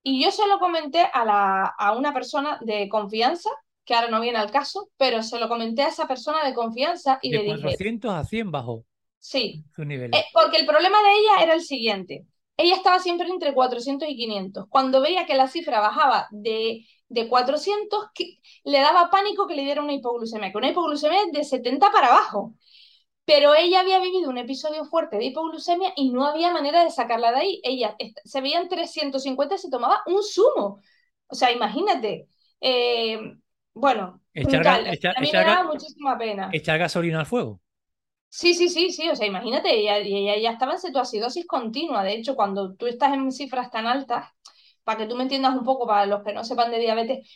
Y yo se lo comenté a, la, a una persona de confianza, que ahora no viene al caso, pero se lo comenté a esa persona de confianza y de le dije... 400 a 100 bajó. Sí. Su nivel. Eh, porque el problema de ella era el siguiente. Ella estaba siempre entre 400 y 500. Cuando veía que la cifra bajaba de, de 400, le daba pánico que le diera una hipoglucemia, que una hipoglucemia es de 70 para abajo. Pero ella había vivido un episodio fuerte de hipoglucemia y no había manera de sacarla de ahí. Ella se veía en 350 y se tomaba un zumo. O sea, imagínate. Eh, bueno, echar, a mí me daba muchísima pena. Echar gasolina al fuego. Sí, sí, sí, sí, o sea, imagínate, ella, ella ya estaba en cetoacidosis continua. De hecho, cuando tú estás en cifras tan altas, para que tú me entiendas un poco, para los que no sepan de diabetes,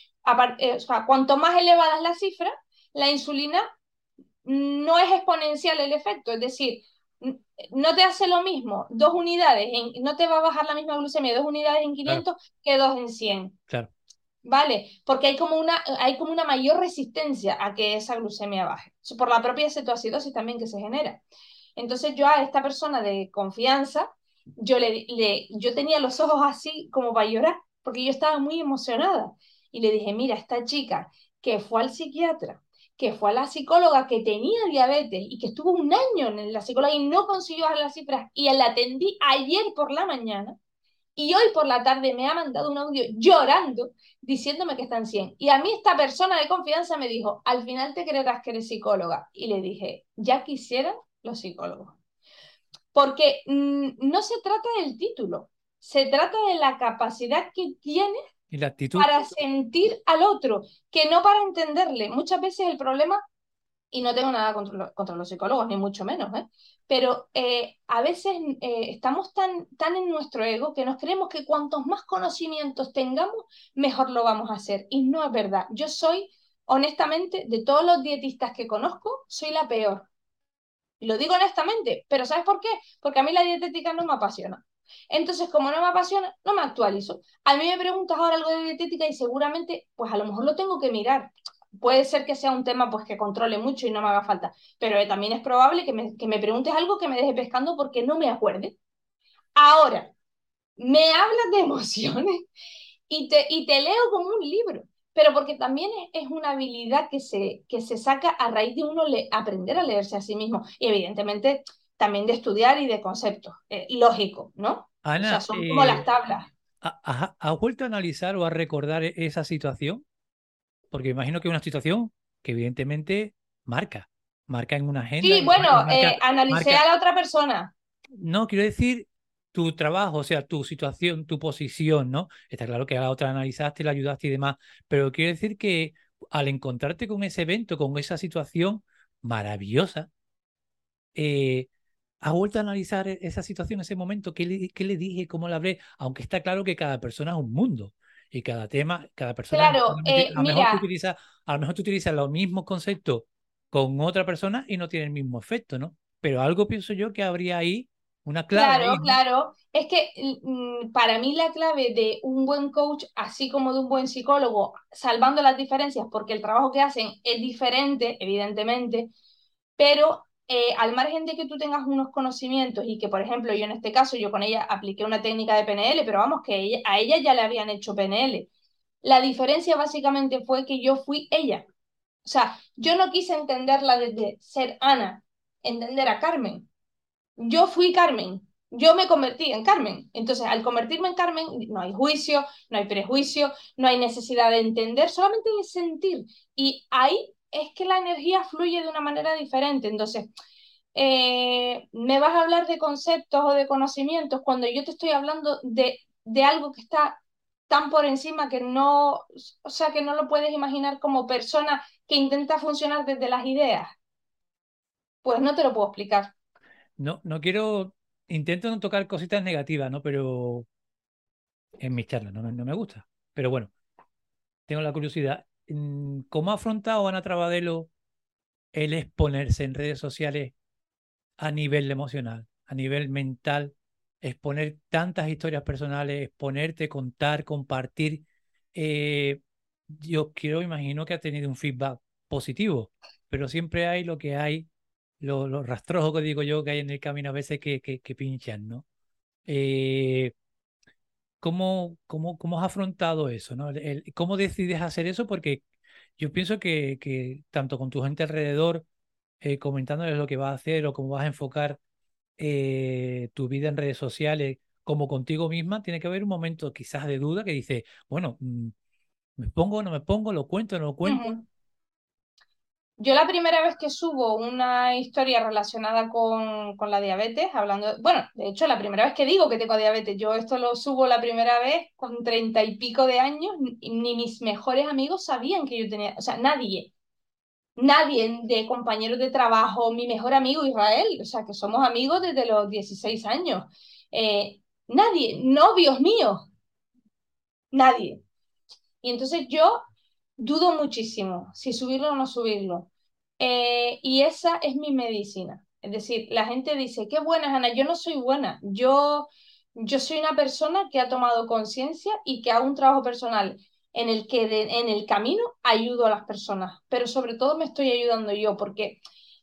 eh, o sea, cuanto más elevada es la cifra, la insulina no es exponencial el efecto, es decir, no te hace lo mismo dos unidades, en, no te va a bajar la misma glucemia dos unidades en 500 que dos en 100. Claro. ¿Vale? Porque hay como, una, hay como una mayor resistencia a que esa glucemia baje, por la propia cetoacidosis también que se genera. Entonces yo a esta persona de confianza, yo, le, le, yo tenía los ojos así como para llorar, porque yo estaba muy emocionada. Y le dije, mira, esta chica que fue al psiquiatra, que fue a la psicóloga que tenía diabetes y que estuvo un año en la psicóloga y no consiguió bajar las cifras y la atendí ayer por la mañana y hoy por la tarde me ha mandado un audio llorando diciéndome que está en 100. Y a mí esta persona de confianza me dijo, al final te creerás que eres psicóloga. Y le dije, ya quisieran los psicólogos. Porque mm, no se trata del título, se trata de la capacidad que tienes para sentir al otro, que no para entenderle. Muchas veces el problema, y no tengo nada contra, los psicólogos, ni mucho menos, ¿eh? pero eh, a veces eh, estamos tan, tan en nuestro ego que nos creemos que cuantos más conocimientos tengamos, mejor lo vamos a hacer. Y no es verdad. Yo soy, honestamente, de todos los dietistas que conozco, soy la peor. Lo digo honestamente, pero ¿sabes por qué? Porque a mí la dietética no me apasiona. Entonces, como no me apasiona, no me actualizo. A mí me preguntas ahora algo de dietética y seguramente, pues a lo mejor lo tengo que mirar. Puede ser que sea un tema pues que controle mucho y no me haga falta, pero también es probable que me, que me preguntes algo que me deje pescando porque no me acuerde. Ahora, me hablas de emociones y te, y te leo como un libro, pero porque también es, una habilidad que se, que se saca a raíz de uno aprender a leerse a sí mismo. Y evidentemente también de estudiar y de conceptos. Eh, lógico, ¿no? Ana, o sea, son como las eh, tablas. ¿Has vuelto a analizar o a recordar e-, esa situación? Porque imagino que es una situación que evidentemente marca, marca en una agenda. Sí, bueno, eh, analicé a la otra persona. No, quiero decir tu trabajo, o sea, tu situación, tu posición, ¿no? Está claro que a la otra analizaste, la ayudaste y demás, pero quiero decir que al encontrarte con ese evento, con esa situación maravillosa, eh, ¿Ha vuelto a analizar e-, esa situación, ese momento? ¿Qué le, qué le dije? ¿Cómo la hablé? Aunque está claro que cada persona es un mundo y cada tema, cada persona. Claro, eh, a, lo mejor tú utilizas, a lo mejor tú utilizas los mismos conceptos con otra persona y no tiene el mismo efecto, ¿no? Pero algo pienso yo que habría ahí una clave. Claro, claro. Es que mm, para mí la clave de un buen coach, así como de un buen psicólogo, salvando las diferencias, porque el trabajo que hacen es diferente, evidentemente, pero eh, al margen de que tú tengas unos conocimientos y que, por ejemplo, yo en este caso, yo con ella apliqué una técnica de PNL, pero vamos, que a ella ya le habían hecho PNL. La diferencia básicamente fue que yo fui ella. O sea, yo no quise entenderla desde ser Ana, entender a Carmen. Yo fui Carmen, yo me convertí en Carmen. Entonces, al convertirme en Carmen, no hay juicio, no hay prejuicio, no hay necesidad de entender, solamente de sentir. Y ahí es que la energía fluye de una manera diferente. Entonces, eh, me vas a hablar de conceptos o de conocimientos cuando yo te estoy hablando de, de algo que está tan por encima que no, o sea, que no lo puedes imaginar como persona que intenta funcionar desde las ideas. Pues no te lo puedo explicar. No, no quiero, intento no tocar cositas negativas, ¿no? Pero en mis charlas no, no me gusta. Pero bueno, tengo la curiosidad ¿cómo ha afrontado Ana Trabadelo el exponerse en redes sociales a nivel emocional, a nivel mental, exponer tantas historias personales, exponerte, contar, compartir? Eh, yo quiero, imagino que ha tenido un feedback positivo, pero siempre hay lo que hay, los lo rastrojos que digo yo que hay en el camino a veces que, que, que pinchan, ¿no? Eh, ¿cómo, cómo, ¿Cómo has afrontado eso? ¿no? ¿Cómo decides hacer eso? Porque yo pienso que, que tanto con tu gente alrededor, eh, comentándoles lo que vas a hacer o cómo vas a enfocar eh, tu vida en redes sociales, como contigo misma, tiene que haber un momento quizás de duda que dice, bueno, mm, ¿me pongo o no me pongo? ¿Lo cuento o no lo cuento? Yo la primera vez que subo una historia relacionada con, con, la diabetes, hablando, bueno, de hecho la primera vez que digo que tengo diabetes, yo esto lo subo la primera vez con treinta y pico de años, ni mis mejores amigos sabían que yo tenía, o sea, nadie, nadie de compañeros de trabajo, mi mejor amigo Israel, o sea, que somos amigos desde los 16 años, eh, nadie, novios míos, nadie. Y entonces yo dudo muchísimo si subirlo o no subirlo. Eh, y esa es mi medicina. Es decir, la gente dice, qué buena Ana, yo no soy buena, yo, yo soy una persona que ha tomado conciencia y que hago un trabajo personal en el que en el camino ayudo a las personas, pero sobre todo me estoy ayudando yo porque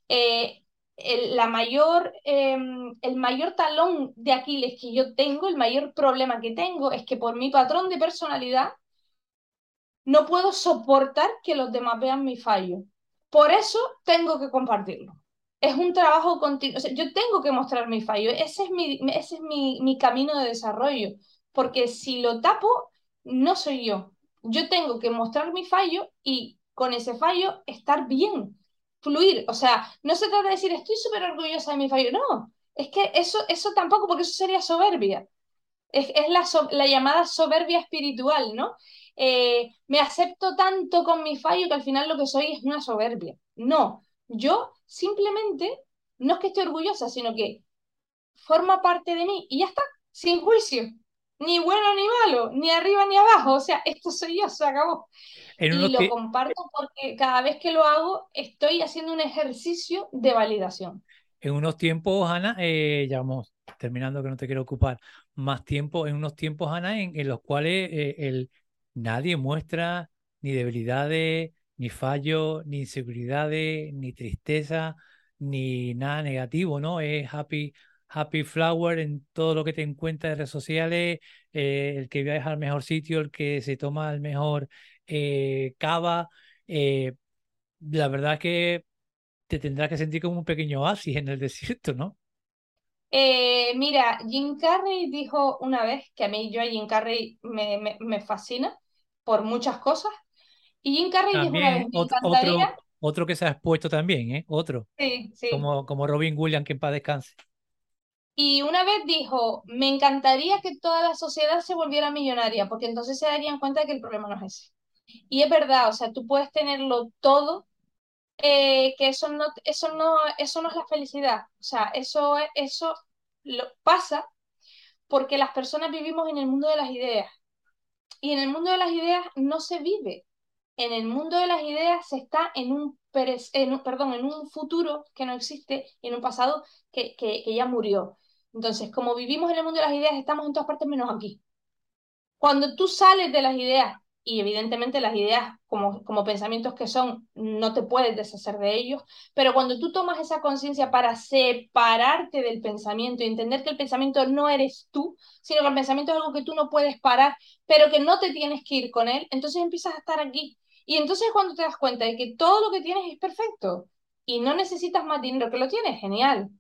eh, el, la mayor, em, el mayor talón de Aquiles que yo tengo, el mayor problema que tengo es que por mi patrón de personalidad no puedo soportar que los demás vean mi fallo. Por eso tengo que compartirlo. Es un trabajo continuo. yo tengo que mostrar mi fallo. Ese es, mi, ese es mi, mi camino de desarrollo. Porque si lo tapo, no soy yo. Yo tengo que mostrar mi fallo y con ese fallo estar bien, fluir. O sea, no se trata de decir estoy súper orgullosa de mi fallo. No, es que eso, eso tampoco, porque eso sería soberbia. Es, es la, la llamada soberbia espiritual, ¿no? Eh, me acepto tanto con mi fallo que al final lo que soy es una soberbia. No, yo simplemente no es que esté orgullosa, sino que forma parte de mí y ya está, sin juicio. Ni bueno ni malo, ni arriba ni abajo. O sea, [LAUGHS] esto soy yo, se acabó. y lo comparto porque cada vez que lo hago estoy haciendo un ejercicio de validación. En unos tiempos, Ana, eh, ya vamos terminando que no te quiero ocupar más tiempo, en unos tiempos, Ana, en, los cuales eh, el, nadie muestra ni debilidades, ni fallos, ni inseguridades, ni tristeza, ni nada negativo, ¿no? Es happy, happy flower en todo lo que te encuentras en redes sociales, eh, el que viaja al mejor sitio, el que se toma el mejor eh, cava. Eh, la verdad que te tendrás que sentir como un pequeño oasis en el [LAUGHS] desierto, ¿no? mira, Jim Carrey dijo una vez que a mí yo a Jim Carrey me, me fascina por muchas cosas. Y Jim Carrey dijo una vez, otro, otro, que se ha expuesto también, ¿eh? Otro. Sí, sí. Como, como Robin Williams, que en paz descanse. Y una vez dijo, me encantaría que toda la sociedad se volviera millonaria, porque entonces se darían cuenta de que el problema no es ese. Y es verdad, o sea, tú puedes tenerlo todo, eh, que eso no, eso, no, eso no es la felicidad. O sea, eso, eso lo pasa porque las personas vivimos en el mundo de las ideas. Y en el mundo de las ideas no se vive. En el mundo de las ideas se está en un, perdón, en un futuro que no existe y en un pasado que, que, que ya murió. Entonces, como vivimos en el mundo de las ideas, estamos en todas partes menos aquí. Cuando tú sales de las ideas y evidentemente las ideas como, como pensamientos que son, no te puedes deshacer de ellos, pero cuando tú tomas esa conciencia para separarte del pensamiento y entender que el pensamiento no eres tú, sino que el pensamiento es algo que tú no puedes parar, pero que no te tienes que ir con él, entonces empiezas a estar aquí. Y entonces cuando te das cuenta de que todo lo que tienes es perfecto y no necesitas más dinero, que lo tienes, genial,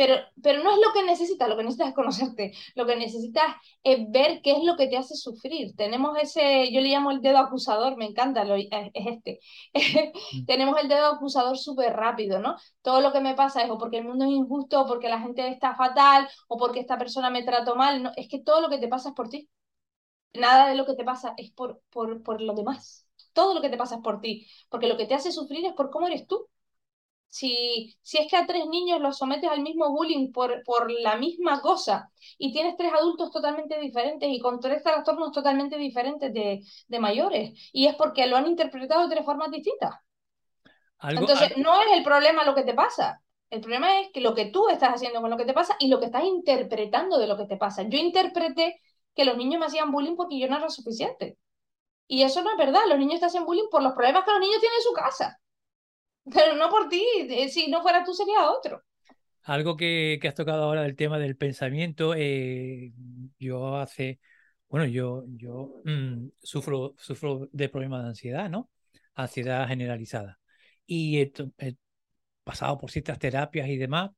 pero, pero no es lo que necesitas, lo que necesitas es conocerte, lo que necesitas es ver qué es lo que te hace sufrir. Tenemos ese, yo le llamo el dedo acusador, me encanta, lo, es, este. [LAUGHS] Tenemos el dedo acusador súper rápido, ¿no? Todo lo que me pasa es o porque el mundo es injusto, o porque la gente está fatal, o porque esta persona me trató mal, no, es que todo lo que te pasa es por ti. Nada de lo que te pasa es por, por, por lo demás. Todo lo que te pasa es por ti, porque lo que te hace sufrir es por cómo eres tú. Si, si es que a tres niños los sometes al mismo bullying por, por la misma cosa y tienes tres adultos totalmente diferentes y con tres trastornos totalmente diferentes de, de mayores, y es porque lo han interpretado de tres formas distintas. Entonces, no es el problema lo que te pasa. El problema es que lo que tú estás haciendo con lo que te pasa y lo que estás interpretando de lo que te pasa. Yo interpreté que los niños me hacían bullying porque yo no era suficiente. Y eso no es verdad. Los niños te hacen bullying por los problemas que los niños tienen en su casa. Pero no por ti. Si no fuera tú, sería otro. Algo que, que has tocado ahora del tema del pensamiento, eh, yo hace, bueno, yo, yo mm, sufro, sufro de problemas de ansiedad, ¿no? Ansiedad generalizada. Y he, pasado por ciertas terapias y demás,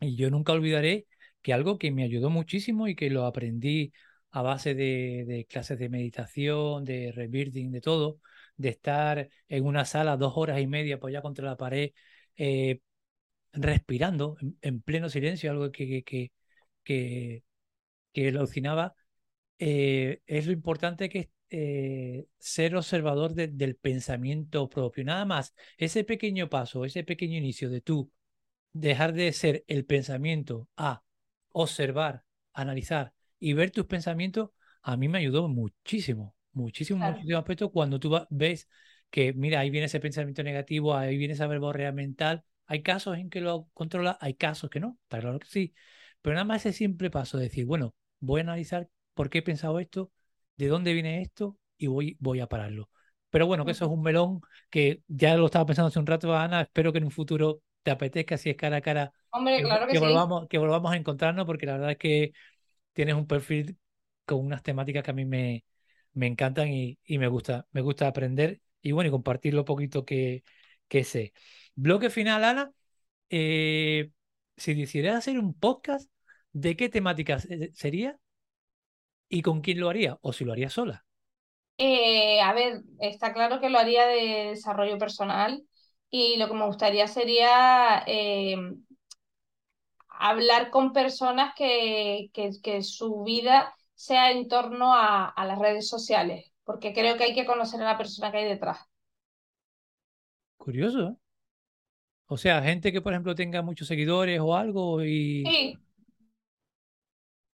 y yo nunca olvidaré que algo que me ayudó muchísimo y que lo aprendí a base de, de clases de meditación, de rebirthing, de todo, de estar en una sala dos horas y media apoyada contra la pared, eh, respirando en, pleno silencio, algo que, que, que, que alucinaba, eh, es lo importante que es eh, ser observador del pensamiento propio. Nada más, ese pequeño paso, ese pequeño inicio de tú dejar de ser el pensamiento a observar, analizar y ver tus pensamientos, a mí me ayudó muchísimo muchísimo, muchísimo aspecto cuando tú ves que, mira, ahí viene ese pensamiento negativo, ahí viene esa verborrea mental. Hay casos en que lo controla, hay casos que no, está claro que sí. Pero nada más ese simple paso de decir, bueno, voy a analizar por qué he pensado esto, de dónde viene esto y voy, voy a pararlo. Pero bueno, que eso es un melón que ya lo estaba pensando hace un rato, Ana. Espero que en un futuro te apetezca, si es cara a cara, Hombre, claro que, volvamos, que volvamos a encontrarnos, porque la verdad es que tienes un perfil con unas temáticas que a mí me, me encantan y, me gusta, me gusta aprender y bueno, y compartir lo poquito que, sé. Bloque final, Ana. Eh, si decidieras hacer un podcast, ¿de qué temática sería? ¿Y con quién lo haría? ¿O si lo haría sola? Eh, a ver, está claro que lo haría de desarrollo personal y lo que me gustaría sería eh, hablar con personas que, que su vida sea en torno a, las redes sociales, porque creo que hay que conocer a la persona que hay detrás. Curioso, ¿eh? O sea, gente que, por ejemplo, tenga muchos seguidores o algo y... Sí.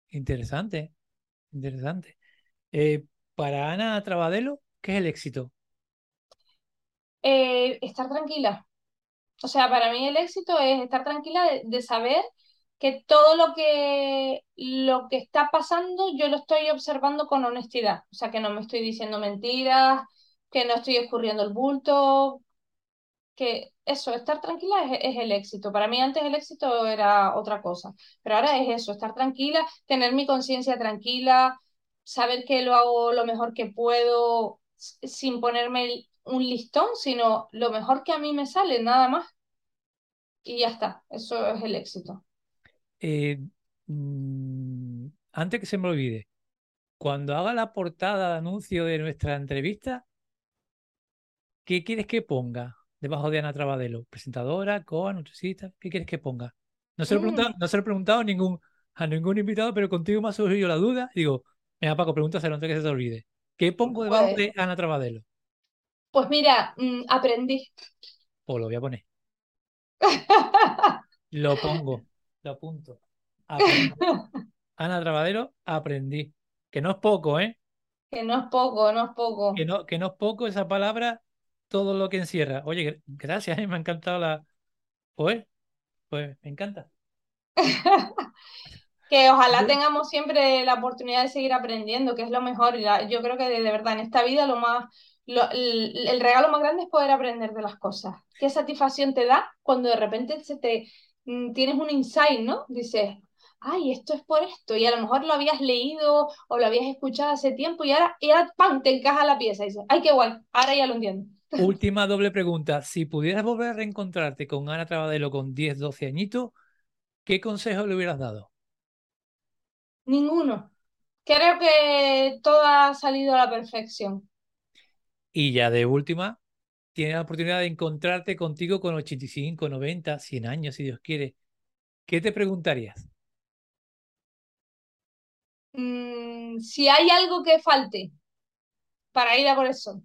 Interesante, interesante. Eh, para Ana Trabadelo, ¿qué es el éxito? Eh, estar tranquila. O sea, para mí el éxito es estar tranquila de saber que todo lo que, lo que está pasando yo lo estoy observando con honestidad. O sea, que no me estoy diciendo mentiras, que no estoy escurriendo el bulto, que eso, estar tranquila es, el éxito. Para mí antes el éxito era otra cosa, pero ahora es eso, estar tranquila, tener mi conciencia tranquila, saber que lo hago lo mejor que puedo sin ponerme un listón, sino lo mejor que a mí me sale, nada más. Y ya está, eso es el éxito. Eh, mm, antes que se me olvide, cuando haga la portada de anuncio de nuestra entrevista, ¿qué quieres que ponga debajo de Ana Trabadelo? ¿Presentadora, coa, nutricista? ¿Qué quieres que ponga? No se lo he preguntado, mm. no se lo he preguntado a ningún, a ningún invitado, pero contigo me ha surgido la duda. Digo, venga Paco, pregúntaselo antes que se te olvide. ¿Qué pongo debajo pues de Ana Trabadelo? Pues mira, mm, aprendí. Pues lo voy a poner. [LAUGHS] lo pongo lo apunto. [LAUGHS] Ana Trabadero, aprendí. Que no es poco, ¿eh? Que no es poco, no es poco. Que no, que no es poco esa palabra, todo lo que encierra. Oye, gracias, ¿eh? me ha encantado la. Pues, pues me encanta. [LAUGHS] que ojalá tengamos siempre la oportunidad de seguir aprendiendo, que es lo mejor. Yo creo que de, verdad en esta vida lo más, el, regalo más grande es poder aprender de las cosas. Qué satisfacción te da cuando de repente se te, tienes un insight, ¿no? Dices, ay, esto es por esto, y a lo mejor lo habías leído o lo habías escuchado hace tiempo y ahora, y ¡pam!, te encaja la pieza y dices, ay, qué guay, ahora ya lo entiendo. Última doble pregunta, si pudieras volver a reencontrarte con Ana Trabadelo con 10, 12 añitos, ¿qué consejo le hubieras dado? Ninguno. Creo que todo ha salido a la perfección. Y ya de última, tienes la oportunidad de encontrarte contigo con 85, 90, 100 años, si Dios quiere, ¿qué te preguntarías? Mm, si hay algo que falte para ir a por eso.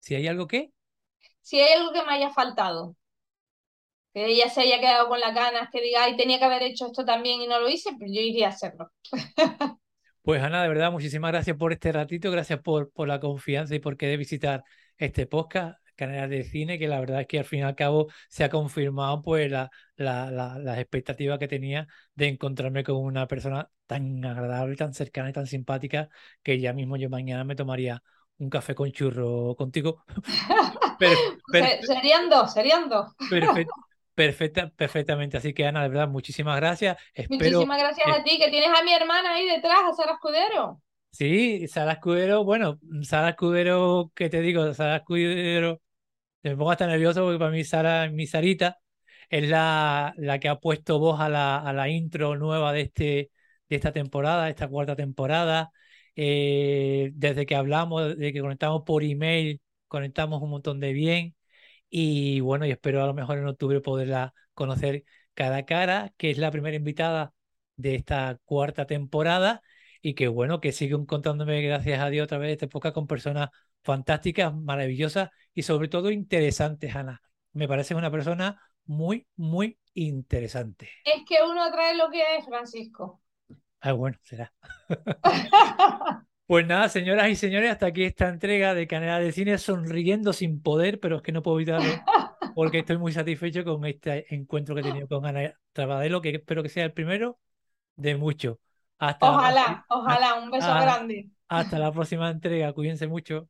¿Si hay algo que? Si hay algo que me haya faltado. que ella se haya quedado con las ganas, que diga, ay, tenía que haber hecho esto también y no lo hice, pero yo iría a hacerlo. [LAUGHS] Pues Ana, de verdad, muchísimas gracias por este ratito, gracias por, por la confianza y por querer visitar este podcast, Canal de Cine, que la verdad es que al fin y al cabo se ha confirmado pues la, la, la, las expectativas que tenía de encontrarme con una persona tan agradable, tan cercana y tan simpática que ya mismo yo mañana me tomaría un café con churro contigo. [LAUGHS] serían dos, serían dos. Perfecto, [LAUGHS] Perfecta, perfectamente. Así que, Ana, de verdad, muchísimas gracias. muchísimas gracias a ti, que tienes a mi hermana ahí detrás, a Sara Escudero. Sí, Sara Escudero, bueno, Sara Escudero, ¿qué te digo? Sara Escudero, me pongo hasta nervioso porque para mí Sara, mi Sarita, es la, la que ha puesto voz a la, a la intro nueva de, este, de esta temporada, esta cuarta temporada. Eh, desde que hablamos, desde que conectamos por email, conectamos un montón de bien. Y bueno, y espero a lo mejor en octubre poderla conocer cara a cara, que es la primera invitada de esta cuarta temporada y que bueno, que sigue encontrándome, gracias a Dios, otra vez esta época con personas fantásticas, maravillosas y sobre todo interesantes, Ana. Me parece una persona muy, muy interesante. Es que uno trae lo que es, Francisco. Ah, bueno, será. [LAUGHS] Pues nada, señoras y señores, hasta aquí esta entrega de Canela de Cine, sonriendo sin poder, pero es que no puedo evitarlo [LAUGHS] porque estoy muy satisfecho con este encuentro que he tenido con Ana Trabadelo, que espero que sea el primero de muchos. Hasta ojalá, ojalá, un beso grande. Hasta la próxima entrega, cuídense mucho.